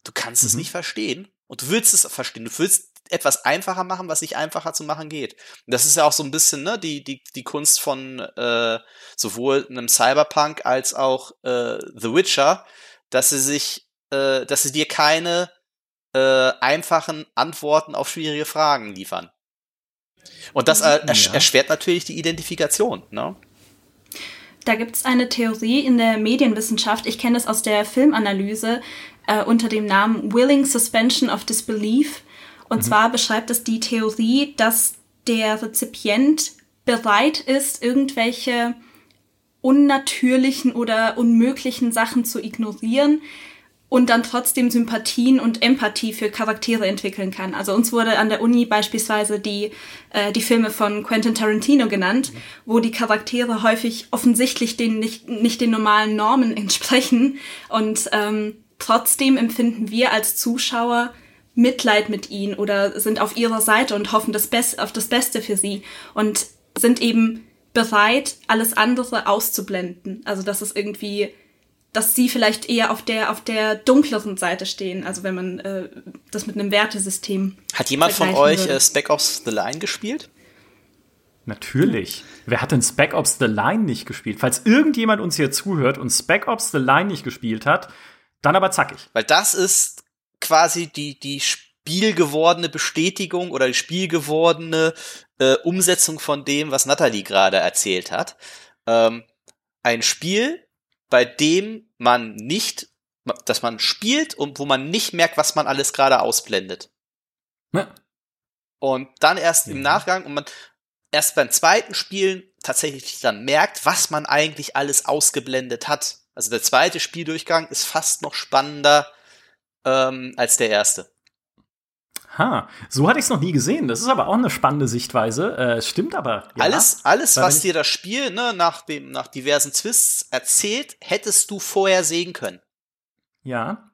Du kannst mhm. es nicht verstehen. Und du willst es verstehen. Du willst etwas einfacher machen, was nicht einfacher zu machen geht. Und das ist ja auch so ein bisschen ne, die, die, die Kunst von äh, sowohl einem Cyberpunk als auch äh, The Witcher, dass sie sich, äh, dass sie dir keine äh, einfachen Antworten auf schwierige Fragen liefern. Und das äh, ersch ja. erschwert natürlich die Identifikation. Ne? Da gibt es eine Theorie in der Medienwissenschaft, ich kenne das aus der Filmanalyse, äh, unter dem Namen Willing Suspension of Disbelief und mhm. zwar beschreibt es die Theorie, dass der Rezipient bereit ist, irgendwelche unnatürlichen oder unmöglichen Sachen zu ignorieren und dann trotzdem Sympathien und Empathie für Charaktere entwickeln kann. Also uns wurde an der Uni beispielsweise die, äh, die Filme von Quentin Tarantino genannt, mhm. wo die Charaktere häufig offensichtlich den nicht, nicht den normalen Normen entsprechen und ähm, trotzdem empfinden wir als Zuschauer Mitleid mit ihnen oder sind auf ihrer Seite und hoffen das Best auf das Beste für sie und sind eben bereit, alles andere auszublenden. Also dass es irgendwie, dass sie vielleicht eher auf der auf der dunkleren Seite stehen. Also wenn man äh, das mit einem Wertesystem. Hat jemand von euch äh, Spec Ops The Line gespielt? Natürlich. Wer hat denn Spec Ops The Line nicht gespielt? Falls irgendjemand uns hier zuhört und Spec Ops The Line nicht gespielt hat, dann aber zackig. Weil das ist quasi die, die spielgewordene Bestätigung oder die spielgewordene äh, Umsetzung von dem, was Natalie gerade erzählt hat. Ähm, ein Spiel, bei dem man nicht, dass man spielt und wo man nicht merkt, was man alles gerade ausblendet. Ja. Und dann erst ja. im Nachgang und man erst beim zweiten Spielen tatsächlich dann merkt, was man eigentlich alles ausgeblendet hat. Also der zweite Spieldurchgang ist fast noch spannender ähm, als der erste. Ha, so hatte ich es noch nie gesehen. Das ist aber auch eine spannende Sichtweise. Äh, stimmt aber. Ja. Alles, alles, was dir das Spiel ne, nach, dem, nach diversen Twists erzählt, hättest du vorher sehen können. Ja.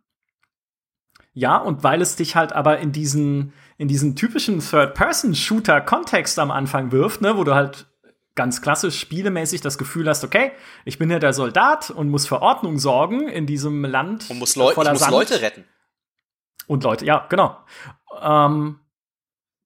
Ja, und weil es dich halt aber in diesen, in diesen typischen Third-Person-Shooter-Kontext am Anfang wirft, ne, wo du halt ganz klassisch spielemäßig das Gefühl hast, okay, ich bin ja der Soldat und muss für Ordnung sorgen in diesem Land. Und muss, Leu voller ich muss Sand. Leute retten. Und Leute, ja, genau. Ähm,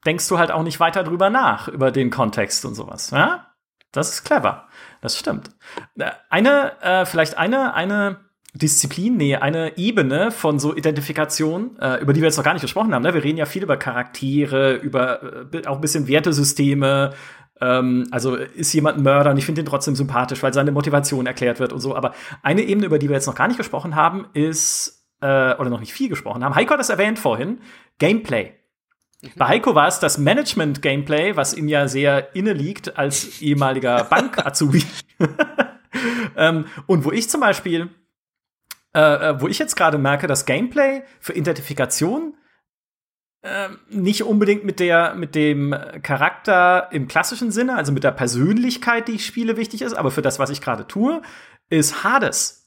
denkst du halt auch nicht weiter drüber nach, über den Kontext und sowas. Ja? Das ist clever. Das stimmt. Äh, eine, äh, vielleicht eine, eine Disziplin, nee, eine Ebene von so Identifikation, äh, über die wir jetzt noch gar nicht gesprochen haben. Ne? Wir reden ja viel über Charaktere, über äh, auch ein bisschen Wertesysteme. Ähm, also ist jemand ein Mörder und ich finde ihn trotzdem sympathisch, weil seine Motivation erklärt wird und so. Aber eine Ebene, über die wir jetzt noch gar nicht gesprochen haben, ist äh, oder noch nicht viel gesprochen haben. Heiko hat das erwähnt vorhin. Gameplay. Mhm. Bei Heiko war es das Management-Gameplay, was ihm ja sehr inne liegt als ehemaliger Bank-Azubi. ähm, und wo ich zum Beispiel, äh, äh, wo ich jetzt gerade merke, das Gameplay für Identifikation äh, nicht unbedingt mit der mit dem Charakter im klassischen Sinne, also mit der Persönlichkeit, die ich spiele, wichtig ist, aber für das, was ich gerade tue, ist Hades.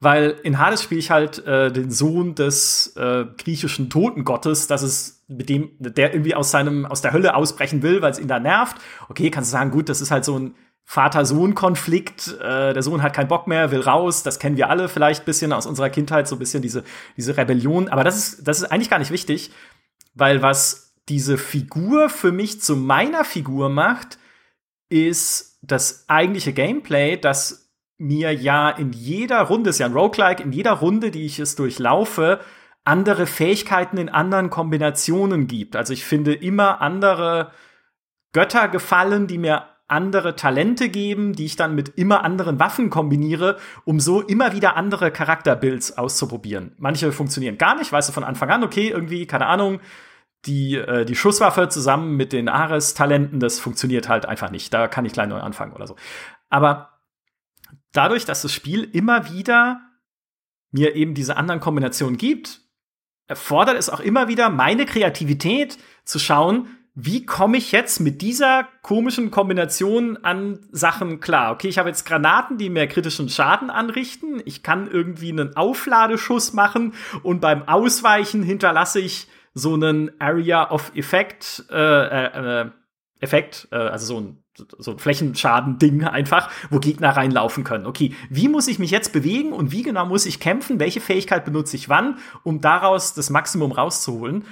Weil in Hades spiele ich halt äh, den Sohn des äh, griechischen Totengottes, das ist mit dem, der irgendwie aus seinem, aus der Hölle ausbrechen will, weil es ihn da nervt. Okay, kannst du sagen, gut, das ist halt so ein Vater-Sohn-Konflikt. Äh, der Sohn hat keinen Bock mehr, will raus. Das kennen wir alle vielleicht ein bisschen aus unserer Kindheit, so ein bisschen diese, diese Rebellion. Aber das ist, das ist eigentlich gar nicht wichtig, weil was diese Figur für mich zu meiner Figur macht, ist das eigentliche Gameplay, das mir ja in jeder Runde, ist ja ein Roguelike, in jeder Runde, die ich es durchlaufe, andere Fähigkeiten in anderen Kombinationen gibt. Also ich finde immer andere Götter gefallen, die mir andere Talente geben, die ich dann mit immer anderen Waffen kombiniere, um so immer wieder andere Charakterbuilds auszuprobieren. Manche funktionieren gar nicht, weißt du von Anfang an, okay, irgendwie, keine Ahnung, die, äh, die Schusswaffe zusammen mit den Ares-Talenten, das funktioniert halt einfach nicht. Da kann ich gleich neu anfangen oder so. Aber dadurch, dass das Spiel immer wieder mir eben diese anderen Kombinationen gibt, erfordert es auch immer wieder meine Kreativität zu schauen, wie komme ich jetzt mit dieser komischen Kombination an Sachen klar? Okay, ich habe jetzt Granaten, die mehr kritischen Schaden anrichten. Ich kann irgendwie einen Aufladeschuss machen und beim Ausweichen hinterlasse ich so einen Area of Effect, äh, äh, äh Effekt, äh, also so ein so ein Flächenschaden-Ding einfach, wo Gegner reinlaufen können. Okay, wie muss ich mich jetzt bewegen und wie genau muss ich kämpfen? Welche Fähigkeit benutze ich wann, um daraus das Maximum rauszuholen?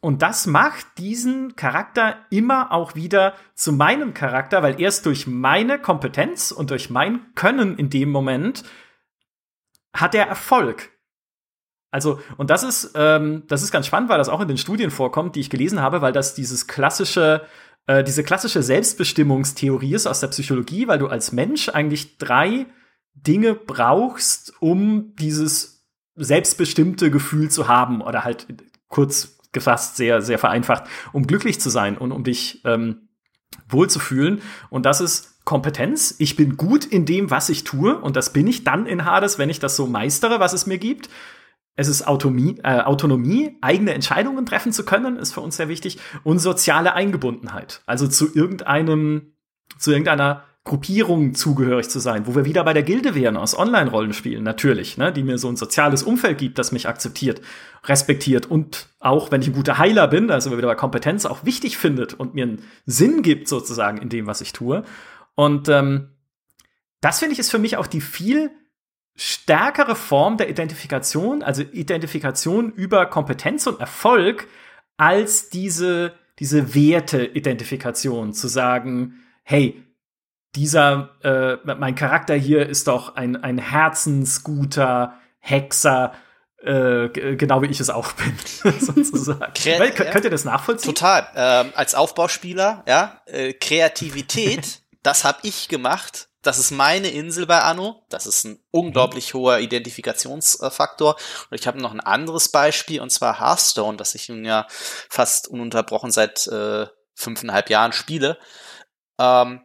Und das macht diesen Charakter immer auch wieder zu meinem Charakter, weil erst durch meine Kompetenz und durch mein Können in dem Moment hat er Erfolg. Also, und das ist, ähm, das ist ganz spannend, weil das auch in den Studien vorkommt, die ich gelesen habe, weil das dieses klassische äh, diese klassische Selbstbestimmungstheorie ist aus der Psychologie, weil du als Mensch eigentlich drei Dinge brauchst, um dieses selbstbestimmte Gefühl zu haben oder halt kurz gefasst sehr, sehr vereinfacht, um glücklich zu sein und um dich ähm, wohlzufühlen. Und das ist Kompetenz. Ich bin gut in dem, was ich tue. Und das bin ich dann in Hades, wenn ich das so meistere, was es mir gibt. Es ist Autonomie, äh, Autonomie, eigene Entscheidungen treffen zu können, ist für uns sehr wichtig. Und soziale Eingebundenheit. Also zu irgendeinem, zu irgendeiner Gruppierung zugehörig zu sein, wo wir wieder bei der Gilde wären aus Online-Rollenspielen, natürlich, ne, die mir so ein soziales Umfeld gibt, das mich akzeptiert, respektiert und auch, wenn ich ein guter Heiler bin, also wieder bei Kompetenz, auch wichtig findet und mir einen Sinn gibt sozusagen in dem, was ich tue. Und ähm, das finde ich ist für mich auch die viel stärkere Form der Identifikation, also Identifikation über Kompetenz und Erfolg, als diese, diese Werte-Identifikation, zu sagen, hey, dieser, äh, mein Charakter hier ist doch ein, ein herzensguter Hexer, äh, genau wie ich es auch bin, sozusagen. Kre könnt ihr das nachvollziehen? Total. Ähm, als Aufbauspieler, ja, äh, Kreativität, das habe ich gemacht das ist meine Insel bei Anno. Das ist ein unglaublich mhm. hoher Identifikationsfaktor. Und ich habe noch ein anderes Beispiel, und zwar Hearthstone, das ich nun ja fast ununterbrochen seit äh, fünfeinhalb Jahren spiele. Ähm,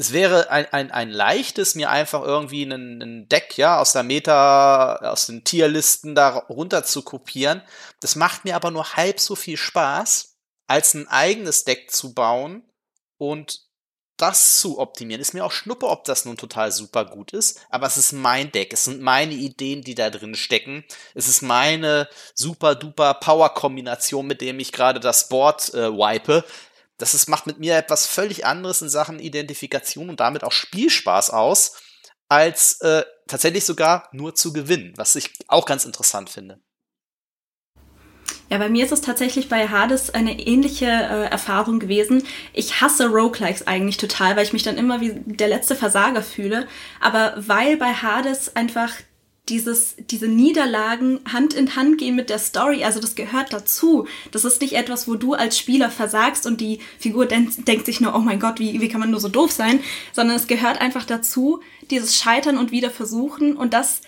es wäre ein, ein, ein leichtes, mir einfach irgendwie einen, einen Deck, ja, aus der Meta, aus den Tierlisten da runter zu kopieren. Das macht mir aber nur halb so viel Spaß, als ein eigenes Deck zu bauen und das zu optimieren. Ist mir auch schnuppe, ob das nun total super gut ist, aber es ist mein Deck. Es sind meine Ideen, die da drin stecken. Es ist meine super duper Power-Kombination, mit dem ich gerade das Board äh, wipe. Das ist, macht mit mir etwas völlig anderes in Sachen Identifikation und damit auch Spielspaß aus, als äh, tatsächlich sogar nur zu gewinnen, was ich auch ganz interessant finde. Ja, bei mir ist es tatsächlich bei Hades eine ähnliche äh, Erfahrung gewesen. Ich hasse Roguelikes eigentlich total, weil ich mich dann immer wie der letzte Versager fühle. Aber weil bei Hades einfach dieses, diese Niederlagen Hand in Hand gehen mit der Story, also das gehört dazu. Das ist nicht etwas, wo du als Spieler versagst und die Figur denkt, denkt sich nur, oh mein Gott, wie, wie kann man nur so doof sein, sondern es gehört einfach dazu, dieses Scheitern und wieder versuchen und das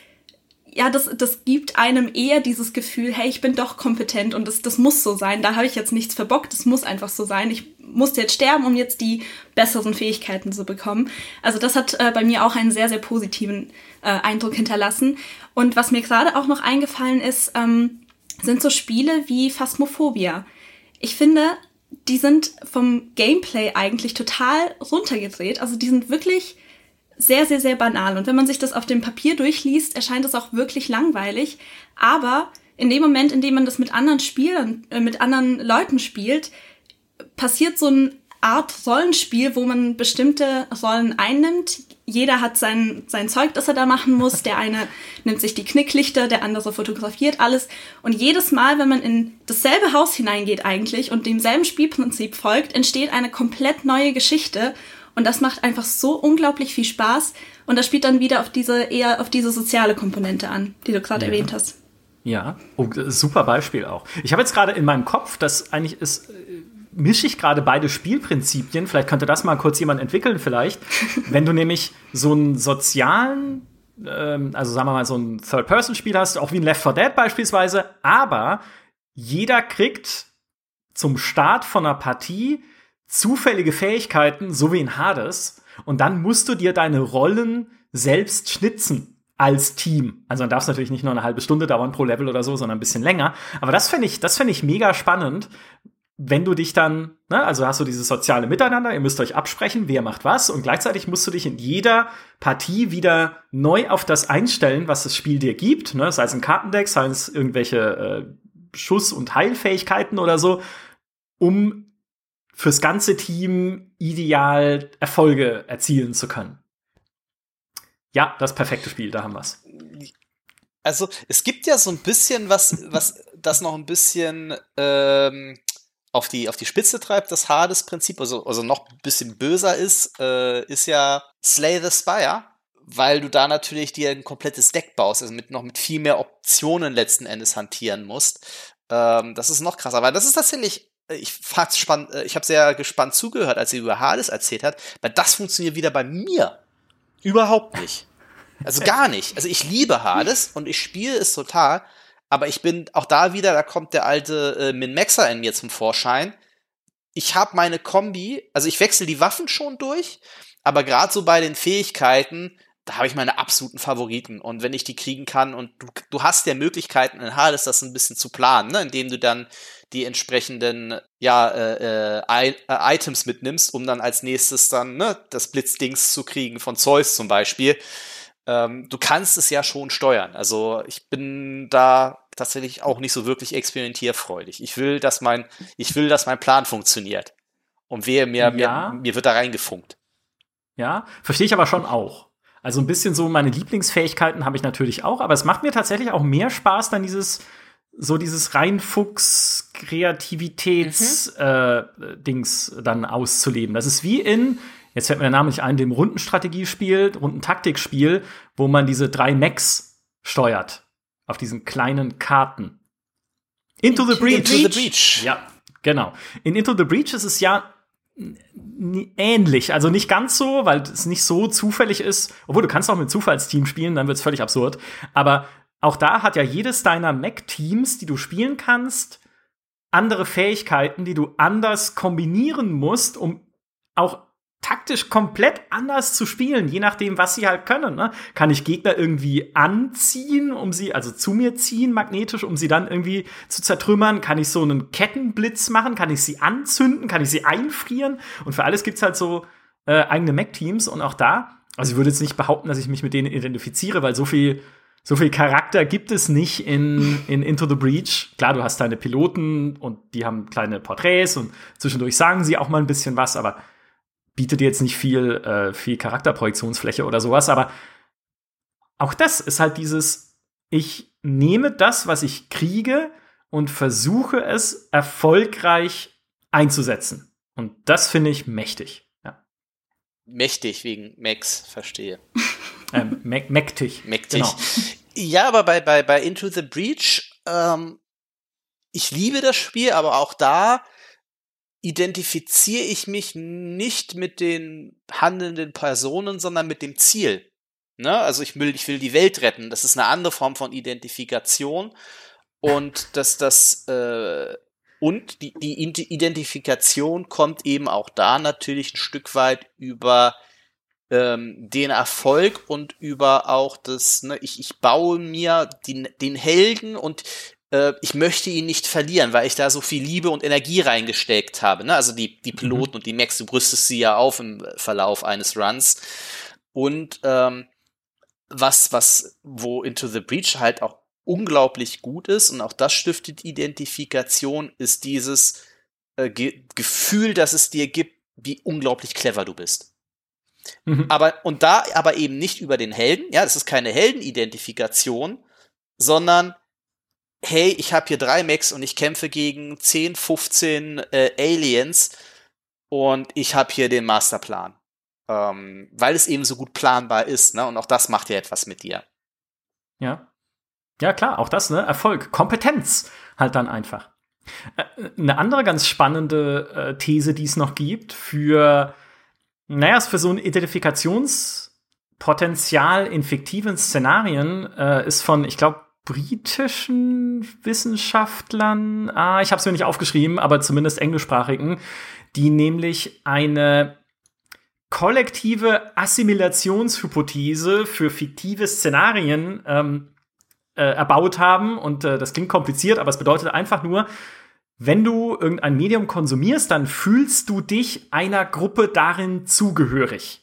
ja, das, das gibt einem eher dieses Gefühl, hey, ich bin doch kompetent und das, das muss so sein. Da habe ich jetzt nichts verbockt, das muss einfach so sein. Ich musste jetzt sterben, um jetzt die besseren Fähigkeiten zu bekommen. Also das hat äh, bei mir auch einen sehr, sehr positiven äh, Eindruck hinterlassen. Und was mir gerade auch noch eingefallen ist, ähm, sind so Spiele wie Phasmophobia. Ich finde, die sind vom Gameplay eigentlich total runtergedreht. Also die sind wirklich sehr, sehr, sehr banal. Und wenn man sich das auf dem Papier durchliest, erscheint es auch wirklich langweilig. Aber in dem Moment, in dem man das mit anderen Spielern, äh, mit anderen Leuten spielt, passiert so eine Art Rollenspiel, wo man bestimmte Rollen einnimmt. Jeder hat sein, sein Zeug, das er da machen muss. Der eine nimmt sich die Knicklichter, der andere fotografiert alles. Und jedes Mal, wenn man in dasselbe Haus hineingeht eigentlich und demselben Spielprinzip folgt, entsteht eine komplett neue Geschichte. Und das macht einfach so unglaublich viel Spaß. Und das spielt dann wieder auf diese, eher auf diese soziale Komponente an, die du gerade ja. erwähnt hast. Ja, oh, super Beispiel auch. Ich habe jetzt gerade in meinem Kopf, dass eigentlich ist, äh, mische ich gerade beide Spielprinzipien. Vielleicht könnte das mal kurz jemand entwickeln, vielleicht. Wenn du nämlich so einen sozialen, ähm, also sagen wir mal, so ein Third-Person-Spiel hast, auch wie ein Left 4 Dead beispielsweise, aber jeder kriegt zum Start von einer Partie zufällige Fähigkeiten, so wie in Hades, und dann musst du dir deine Rollen selbst schnitzen als Team. Also dann darf es natürlich nicht nur eine halbe Stunde dauern pro Level oder so, sondern ein bisschen länger. Aber das finde ich, das finde ich mega spannend, wenn du dich dann, ne, also hast du dieses soziale Miteinander, ihr müsst euch absprechen, wer macht was, und gleichzeitig musst du dich in jeder Partie wieder neu auf das einstellen, was das Spiel dir gibt, ne, sei es ein Kartendeck, sei es irgendwelche äh, Schuss- und Heilfähigkeiten oder so, um fürs ganze Team ideal Erfolge erzielen zu können. Ja, das perfekte Spiel, da haben wir's. Also es gibt ja so ein bisschen was, was das noch ein bisschen ähm, auf die auf die Spitze treibt, das Hades-Prinzip, also also noch ein bisschen böser ist, äh, ist ja Slay the Spire, weil du da natürlich dir ein komplettes Deck baust, also mit noch mit viel mehr Optionen letzten Endes hantieren musst. Ähm, das ist noch krasser, aber das ist tatsächlich ich fand's spannend, äh, ich habe sehr gespannt zugehört, als sie über Hades erzählt hat, weil das funktioniert wieder bei mir überhaupt nicht. Also gar nicht. Also ich liebe Hades und ich spiele es total, aber ich bin auch da wieder, da kommt der alte äh, Min-Maxer in mir zum Vorschein. Ich habe meine Kombi, also ich wechsle die Waffen schon durch, aber gerade so bei den Fähigkeiten, da habe ich meine absoluten Favoriten. Und wenn ich die kriegen kann und du, du hast ja Möglichkeiten in Hades das ein bisschen zu planen, ne? indem du dann die entsprechenden ja, äh, äh, äh, Items mitnimmst, um dann als nächstes dann ne, das Blitzdings zu kriegen von Zeus zum Beispiel. Ähm, du kannst es ja schon steuern. Also ich bin da tatsächlich auch nicht so wirklich experimentierfreudig. Ich will, dass mein, ich will, dass mein Plan funktioniert. Und wehe mir, ja. mir, mir wird da reingefunkt. Ja, verstehe ich aber schon auch. Also ein bisschen so meine Lieblingsfähigkeiten habe ich natürlich auch, aber es macht mir tatsächlich auch mehr Spaß, dann dieses so dieses Reinfuchs-Kreativitäts-Dings mhm. äh, dann auszuleben. Das ist wie in, jetzt fällt mir der Name nicht ein, dem Rundenstrategiespiel, Rundentaktikspiel, wo man diese drei Mechs steuert. Auf diesen kleinen Karten. Into, Into the Breach. Into the Breach. Ja, genau. In Into the Breach ist es ja ähnlich, also nicht ganz so, weil es nicht so zufällig ist, obwohl du kannst auch mit Zufallsteam spielen, dann wird es völlig absurd, aber auch da hat ja jedes deiner Mac-Teams, die du spielen kannst, andere Fähigkeiten, die du anders kombinieren musst, um auch taktisch komplett anders zu spielen, je nachdem, was sie halt können. Ne? Kann ich Gegner irgendwie anziehen, um sie, also zu mir ziehen, magnetisch, um sie dann irgendwie zu zertrümmern? Kann ich so einen Kettenblitz machen? Kann ich sie anzünden? Kann ich sie einfrieren? Und für alles gibt's halt so äh, eigene Mac-Teams und auch da, also ich würde jetzt nicht behaupten, dass ich mich mit denen identifiziere, weil so viel so viel Charakter gibt es nicht in, in Into the Breach. Klar, du hast deine Piloten und die haben kleine Porträts und zwischendurch sagen sie auch mal ein bisschen was, aber bietet jetzt nicht viel, äh, viel Charakterprojektionsfläche oder sowas. Aber auch das ist halt dieses, ich nehme das, was ich kriege und versuche es erfolgreich einzusetzen. Und das finde ich mächtig. Mächtig wegen Max, verstehe. Ähm, mächtig. Mächtig. Genau. Ja, aber bei, bei, bei Into the Breach, ähm, ich liebe das Spiel, aber auch da identifiziere ich mich nicht mit den handelnden Personen, sondern mit dem Ziel. Ne? Also ich will, ich will die Welt retten. Das ist eine andere Form von Identifikation. Und dass das äh, und die, die Identifikation kommt eben auch da natürlich ein Stück weit über ähm, den Erfolg und über auch das, ne, ich, ich baue mir den, den Helden und äh, ich möchte ihn nicht verlieren, weil ich da so viel Liebe und Energie reingesteckt habe. Ne? Also die, die mhm. Piloten mhm. und die Max, du brüstest sie ja auf im Verlauf eines Runs. Und ähm, was, was, wo Into the Breach halt auch unglaublich gut ist und auch das stiftet Identifikation, ist dieses äh, Ge Gefühl, dass es dir gibt, wie unglaublich clever du bist. Mhm. Aber, und da aber eben nicht über den Helden, ja, das ist keine Heldenidentifikation, sondern hey, ich habe hier drei Mechs und ich kämpfe gegen 10, 15 äh, Aliens und ich habe hier den Masterplan. Ähm, weil es eben so gut planbar ist, ne? Und auch das macht ja etwas mit dir. Ja. Ja, klar, auch das, ne? Erfolg, Kompetenz halt dann einfach. Äh, eine andere ganz spannende äh, These, die es noch gibt, für, naja, für so ein Identifikationspotenzial in fiktiven Szenarien, äh, ist von, ich glaube, britischen Wissenschaftlern, ah, ich habe es mir nicht aufgeschrieben, aber zumindest englischsprachigen, die nämlich eine kollektive Assimilationshypothese für fiktive Szenarien ähm, äh, erbaut haben. Und äh, das klingt kompliziert, aber es bedeutet einfach nur, wenn du irgendein Medium konsumierst, dann fühlst du dich einer Gruppe darin zugehörig.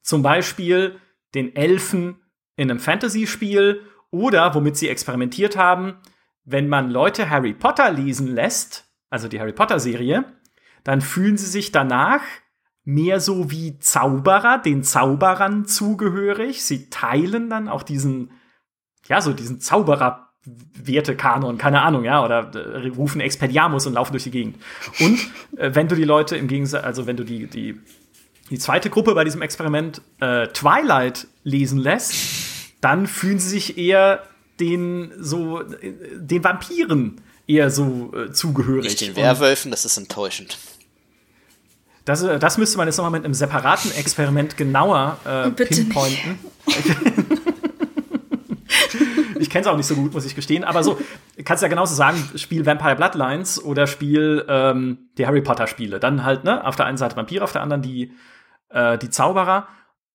Zum Beispiel den Elfen in einem Fantasy-Spiel oder, womit sie experimentiert haben, wenn man Leute Harry Potter lesen lässt, also die Harry Potter-Serie, dann fühlen sie sich danach mehr so wie Zauberer, den Zauberern zugehörig. Sie teilen dann auch diesen, ja, so diesen Zauberer Wertekanon, keine Ahnung, ja, oder äh, rufen Expediamus und laufen durch die Gegend. Und äh, wenn du die Leute im Gegensatz, also wenn du die, die, die zweite Gruppe bei diesem Experiment äh, Twilight lesen lässt, dann fühlen sie sich eher den so äh, den Vampiren eher so äh, zugehörig. Nicht den Werwölfen, das ist enttäuschend. Das, äh, das müsste man jetzt nochmal mit einem separaten Experiment genauer äh, pinpointen. ich kenne es auch nicht so gut, muss ich gestehen. Aber so, kannst ja genauso sagen, Spiel Vampire Bloodlines oder Spiel ähm, die Harry Potter Spiele. Dann halt, ne, auf der einen Seite Vampire, auf der anderen die, äh, die Zauberer.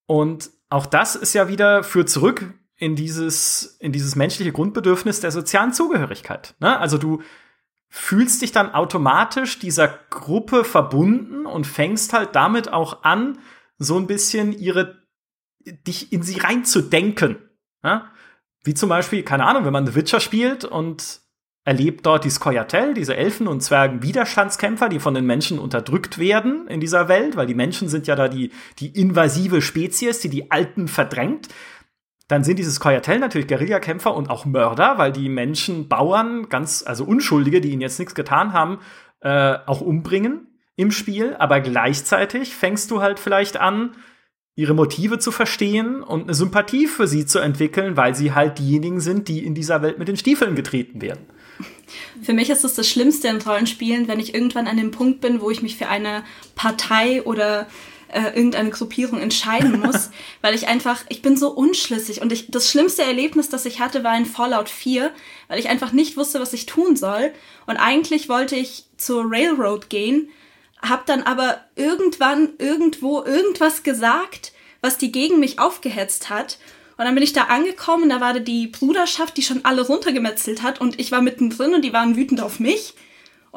Und auch das ist ja wieder, führt zurück in dieses, in dieses menschliche Grundbedürfnis der sozialen Zugehörigkeit. Ne? Also du fühlst dich dann automatisch dieser Gruppe verbunden und fängst halt damit auch an, so ein bisschen ihre, dich in sie reinzudenken. Ja? Wie zum Beispiel, keine Ahnung, wenn man The Witcher spielt und erlebt dort die Skoyatel, diese Elfen und Zwergen Widerstandskämpfer, die von den Menschen unterdrückt werden in dieser Welt, weil die Menschen sind ja da die, die invasive Spezies, die die Alten verdrängt dann sind diese Skoyatel natürlich Guerillakämpfer und auch Mörder, weil die Menschen Bauern, ganz, also Unschuldige, die ihnen jetzt nichts getan haben, äh, auch umbringen im Spiel. Aber gleichzeitig fängst du halt vielleicht an, ihre Motive zu verstehen und eine Sympathie für sie zu entwickeln, weil sie halt diejenigen sind, die in dieser Welt mit den Stiefeln getreten werden. Für mich ist es das Schlimmste in Rollenspielen, wenn ich irgendwann an dem Punkt bin, wo ich mich für eine Partei oder äh, irgendeine Gruppierung entscheiden muss, weil ich einfach, ich bin so unschlüssig und ich, das schlimmste Erlebnis, das ich hatte, war in Fallout 4, weil ich einfach nicht wusste, was ich tun soll und eigentlich wollte ich zur Railroad gehen, hab dann aber irgendwann irgendwo irgendwas gesagt, was die gegen mich aufgehetzt hat und dann bin ich da angekommen, da war die Bruderschaft, die schon alle runtergemetzelt hat und ich war mittendrin und die waren wütend auf mich.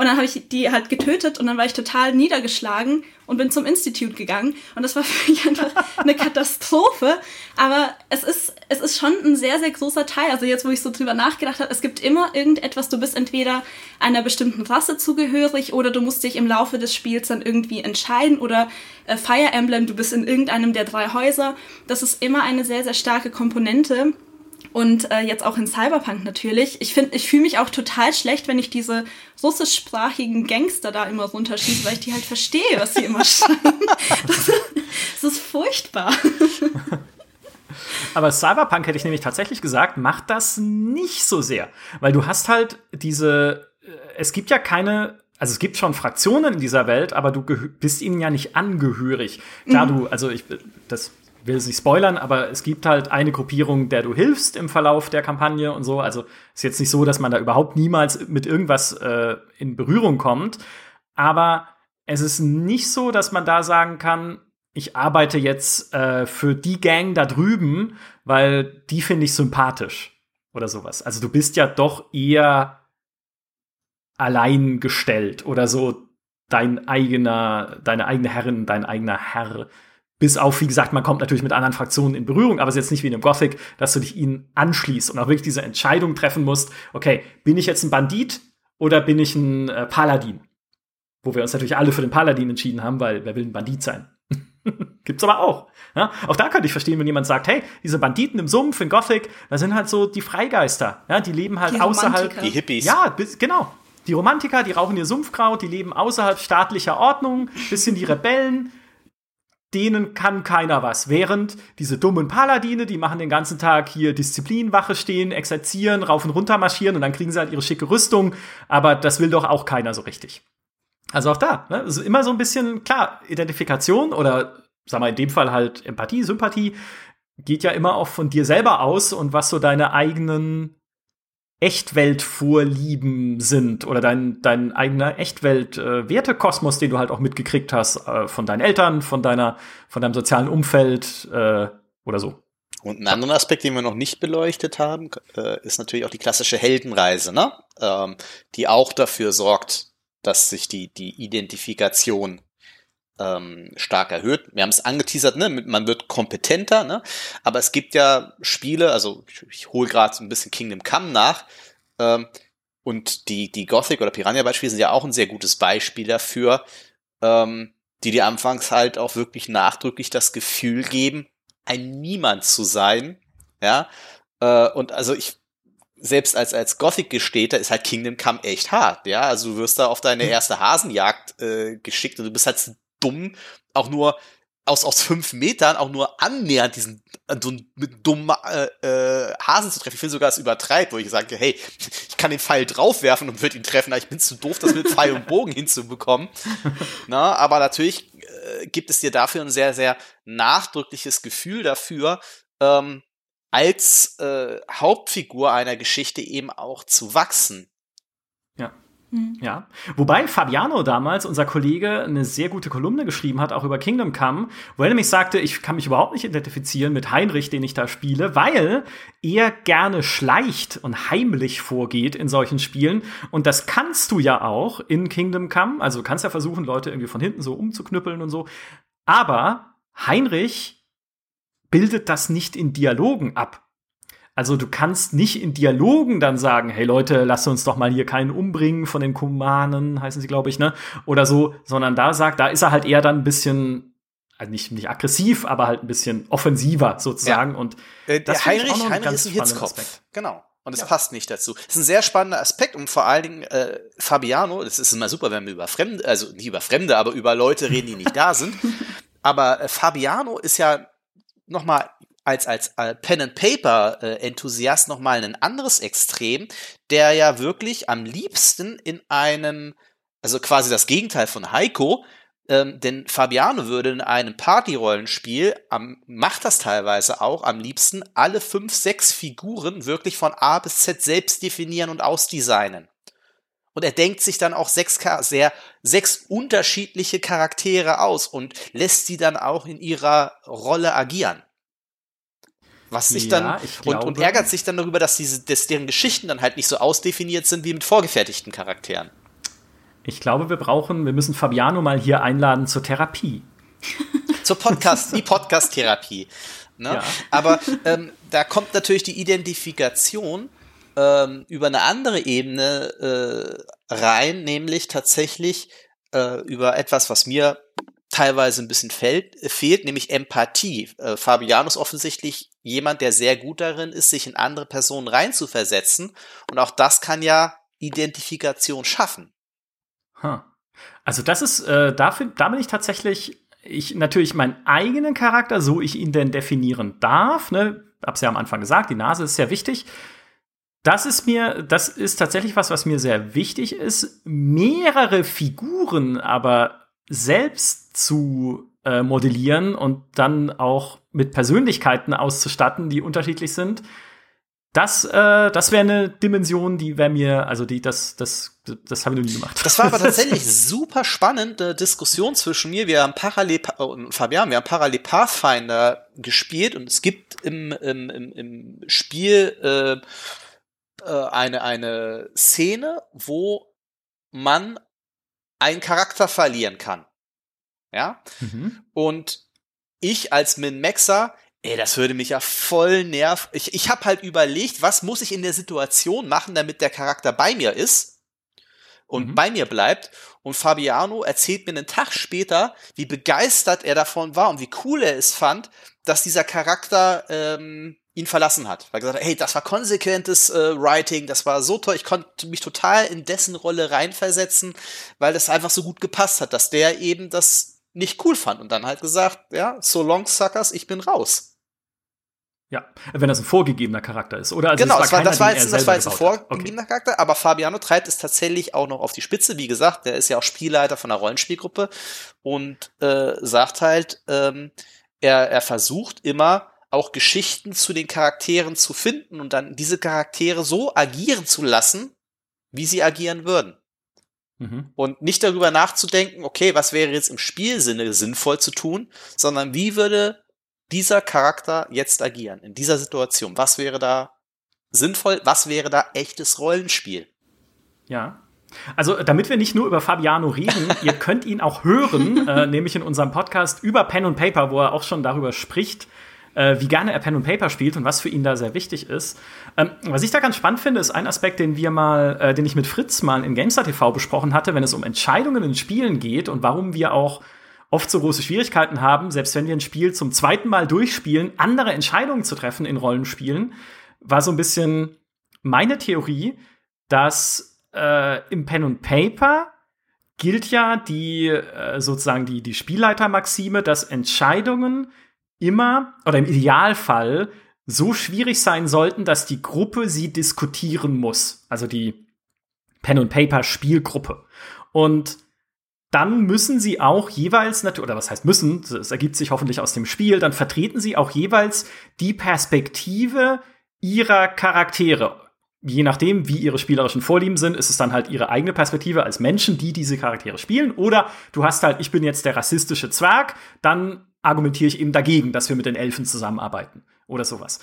Und dann habe ich die halt getötet und dann war ich total niedergeschlagen und bin zum Institut gegangen. Und das war für mich einfach eine Katastrophe. Aber es ist, es ist schon ein sehr, sehr großer Teil. Also jetzt, wo ich so drüber nachgedacht habe, es gibt immer irgendetwas, du bist entweder einer bestimmten Rasse zugehörig oder du musst dich im Laufe des Spiels dann irgendwie entscheiden oder äh, Fire Emblem, du bist in irgendeinem der drei Häuser. Das ist immer eine sehr, sehr starke Komponente. Und äh, jetzt auch in Cyberpunk natürlich. Ich finde, ich fühle mich auch total schlecht, wenn ich diese russischsprachigen Gangster da immer runterschieße, weil ich die halt verstehe, was sie immer schreiben. Das, das ist furchtbar. Aber Cyberpunk hätte ich nämlich tatsächlich gesagt, macht das nicht so sehr. Weil du hast halt diese, äh, es gibt ja keine, also es gibt schon Fraktionen in dieser Welt, aber du bist ihnen ja nicht angehörig. Klar, mhm. du, also ich, das will es nicht spoilern, aber es gibt halt eine Gruppierung, der du hilfst im Verlauf der Kampagne und so. Also ist jetzt nicht so, dass man da überhaupt niemals mit irgendwas äh, in Berührung kommt. Aber es ist nicht so, dass man da sagen kann, ich arbeite jetzt äh, für die Gang da drüben, weil die finde ich sympathisch oder sowas. Also du bist ja doch eher allein gestellt oder so dein eigener, deine eigene Herrin, dein eigener Herr. Bis auf, wie gesagt, man kommt natürlich mit anderen Fraktionen in Berührung, aber es ist jetzt nicht wie in einem Gothic, dass du dich ihnen anschließt und auch wirklich diese Entscheidung treffen musst, okay, bin ich jetzt ein Bandit oder bin ich ein äh, Paladin? Wo wir uns natürlich alle für den Paladin entschieden haben, weil wer will ein Bandit sein? Gibt's aber auch. Ja? Auch da könnte ich verstehen, wenn jemand sagt, hey, diese Banditen im Sumpf in Gothic, das sind halt so die Freigeister. Ja? Die leben halt die außerhalb. Die Hippies. Ja, genau. Die Romantiker, die rauchen ihr Sumpfkraut, die leben außerhalb staatlicher Ordnung, bisschen die Rebellen. Denen kann keiner was. Während diese dummen Paladine, die machen den ganzen Tag hier Disziplinwache stehen, exerzieren, rauf und runter marschieren und dann kriegen sie halt ihre schicke Rüstung. Aber das will doch auch keiner so richtig. Also auch da, ne? Also immer so ein bisschen, klar, Identifikation oder, sag mal, in dem Fall halt Empathie, Sympathie, geht ja immer auch von dir selber aus und was so deine eigenen Echtweltvorlieben sind oder dein, dein eigener Echtwelt-Wertekosmos, äh, den du halt auch mitgekriegt hast äh, von deinen Eltern, von deiner, von deinem sozialen Umfeld äh, oder so. Und ein anderer Aspekt, den wir noch nicht beleuchtet haben, äh, ist natürlich auch die klassische Heldenreise, ne? Ähm, die auch dafür sorgt, dass sich die, die Identifikation ähm, stark erhöht. Wir haben es angeteasert, ne? man wird kompetenter, ne? aber es gibt ja Spiele, also ich, ich hole gerade so ein bisschen Kingdom Come nach, ähm, und die, die Gothic oder Piranha-Beispiele sind ja auch ein sehr gutes Beispiel dafür, ähm, die dir anfangs halt auch wirklich nachdrücklich das Gefühl geben, ein Niemand zu sein, ja, äh, und also ich selbst als, als Gothic-Gestäter ist halt Kingdom Come echt hart, ja. Also du wirst da auf deine erste Hasenjagd äh, geschickt und du bist halt dumm, auch nur aus, aus fünf Metern auch nur annähernd diesen so mit dummen äh, äh, Hasen zu treffen. Ich finde sogar, es übertreibt, wo ich sage, hey, ich kann den Pfeil draufwerfen und würde ihn treffen, aber ich bin zu doof, das mit Pfeil und Bogen hinzubekommen. Na, aber natürlich äh, gibt es dir dafür ein sehr, sehr nachdrückliches Gefühl dafür, ähm, als äh, Hauptfigur einer Geschichte eben auch zu wachsen. Ja. Hm. Ja, wobei Fabiano damals, unser Kollege, eine sehr gute Kolumne geschrieben hat, auch über Kingdom Come, wo er nämlich sagte, ich kann mich überhaupt nicht identifizieren mit Heinrich, den ich da spiele, weil er gerne schleicht und heimlich vorgeht in solchen Spielen. Und das kannst du ja auch in Kingdom Come. Also du kannst ja versuchen, Leute irgendwie von hinten so umzuknüppeln und so. Aber Heinrich bildet das nicht in Dialogen ab. Also du kannst nicht in Dialogen dann sagen, hey Leute, lasst uns doch mal hier keinen umbringen von den Kumanen, heißen sie, glaube ich, ne? Oder so, sondern da sagt, da ist er halt eher dann ein bisschen, also nicht, nicht aggressiv, aber halt ein bisschen offensiver sozusagen. Ja. Und äh, das Heinrich, auch Heinrich ist ein Hitzkopf. Aspekt. Genau. Und es ja. passt nicht dazu. Das ist ein sehr spannender Aspekt und vor allen Dingen äh, Fabiano, das ist immer super, wenn wir über Fremde, also nicht über Fremde, aber über Leute reden, die nicht da sind. Aber äh, Fabiano ist ja nochmal als, als äh, Pen and Paper äh, Enthusiast nochmal ein anderes Extrem, der ja wirklich am liebsten in einem, also quasi das Gegenteil von Heiko, ähm, denn Fabiano würde in einem Partyrollenspiel, am, macht das teilweise auch, am liebsten alle fünf, sechs Figuren wirklich von A bis Z selbst definieren und ausdesignen. Und er denkt sich dann auch sechs, sehr, sechs unterschiedliche Charaktere aus und lässt sie dann auch in ihrer Rolle agieren. Was sich ja, dann und, und, ärgert sich dann darüber, dass diese, dass deren Geschichten dann halt nicht so ausdefiniert sind wie mit vorgefertigten Charakteren. Ich glaube, wir brauchen, wir müssen Fabiano mal hier einladen zur Therapie. zur Podcast, die Podcast-Therapie. Ne? Ja. Aber ähm, da kommt natürlich die Identifikation ähm, über eine andere Ebene äh, rein, nämlich tatsächlich äh, über etwas, was mir teilweise ein bisschen fällt, fehlt, nämlich Empathie. Äh, Fabianus offensichtlich jemand, der sehr gut darin ist, sich in andere Personen reinzuversetzen. Und auch das kann ja Identifikation schaffen. Also das ist, äh, dafür, da bin ich tatsächlich, ich natürlich meinen eigenen Charakter, so ich ihn denn definieren darf, ne, hab's ja am Anfang gesagt, die Nase ist sehr wichtig. Das ist mir, das ist tatsächlich was, was mir sehr wichtig ist. Mehrere Figuren aber selbst zu äh, modellieren und dann auch mit Persönlichkeiten auszustatten, die unterschiedlich sind, das, äh, das wäre eine Dimension, die wäre mir, also die, das, das, das habe ich noch nie gemacht. Das war aber tatsächlich super spannende Diskussion zwischen mir. Wir haben parallel, und Fabian, wir haben parallel Pathfinder gespielt und es gibt im, im, im, im Spiel äh, äh, eine, eine Szene, wo man einen Charakter verlieren kann. Ja? Mhm. Und ich als Min-Maxer Ey, das würde mich ja voll nerven. Ich, ich habe halt überlegt, was muss ich in der Situation machen, damit der Charakter bei mir ist und mhm. bei mir bleibt. Und Fabiano erzählt mir einen Tag später, wie begeistert er davon war und wie cool er es fand, dass dieser Charakter ähm, ihn verlassen hat. Weil er gesagt hat, hey, das war konsequentes äh, Writing, das war so toll, ich konnte mich total in dessen Rolle reinversetzen, weil das einfach so gut gepasst hat, dass der eben das nicht cool fand und dann halt gesagt, ja, so long suckers, ich bin raus. Ja, wenn das ein vorgegebener Charakter ist, oder? Also genau, das war, das war jetzt, das war jetzt ein vorgegebener okay. Charakter, aber Fabiano treibt es tatsächlich auch noch auf die Spitze. Wie gesagt, der ist ja auch Spielleiter von einer Rollenspielgruppe und äh, sagt halt, ähm, er, er versucht immer auch Geschichten zu den Charakteren zu finden und dann diese Charaktere so agieren zu lassen, wie sie agieren würden. Mhm. Und nicht darüber nachzudenken, okay, was wäre jetzt im Spielsinne sinnvoll zu tun, sondern wie würde dieser Charakter jetzt agieren, in dieser Situation? Was wäre da sinnvoll? Was wäre da echtes Rollenspiel? Ja. Also, damit wir nicht nur über Fabiano reden, ihr könnt ihn auch hören, äh, nämlich in unserem Podcast über Pen und Paper, wo er auch schon darüber spricht, äh, wie gerne er Pen und Paper spielt und was für ihn da sehr wichtig ist. Ähm, was ich da ganz spannend finde, ist ein Aspekt, den wir mal, äh, den ich mit Fritz mal in GameStar TV besprochen hatte, wenn es um Entscheidungen in Spielen geht und warum wir auch oft so große Schwierigkeiten haben, selbst wenn wir ein Spiel zum zweiten Mal durchspielen, andere Entscheidungen zu treffen in Rollenspielen, war so ein bisschen meine Theorie, dass äh, im Pen und Paper gilt ja die äh, sozusagen die, die Spielleitermaxime, dass Entscheidungen immer oder im Idealfall so schwierig sein sollten, dass die Gruppe sie diskutieren muss. Also die Pen und Paper Spielgruppe. Und dann müssen sie auch jeweils, oder was heißt müssen, das ergibt sich hoffentlich aus dem Spiel, dann vertreten sie auch jeweils die Perspektive ihrer Charaktere. Je nachdem, wie ihre spielerischen Vorlieben sind, ist es dann halt ihre eigene Perspektive als Menschen, die diese Charaktere spielen. Oder du hast halt, ich bin jetzt der rassistische Zwerg, dann argumentiere ich eben dagegen, dass wir mit den Elfen zusammenarbeiten oder sowas.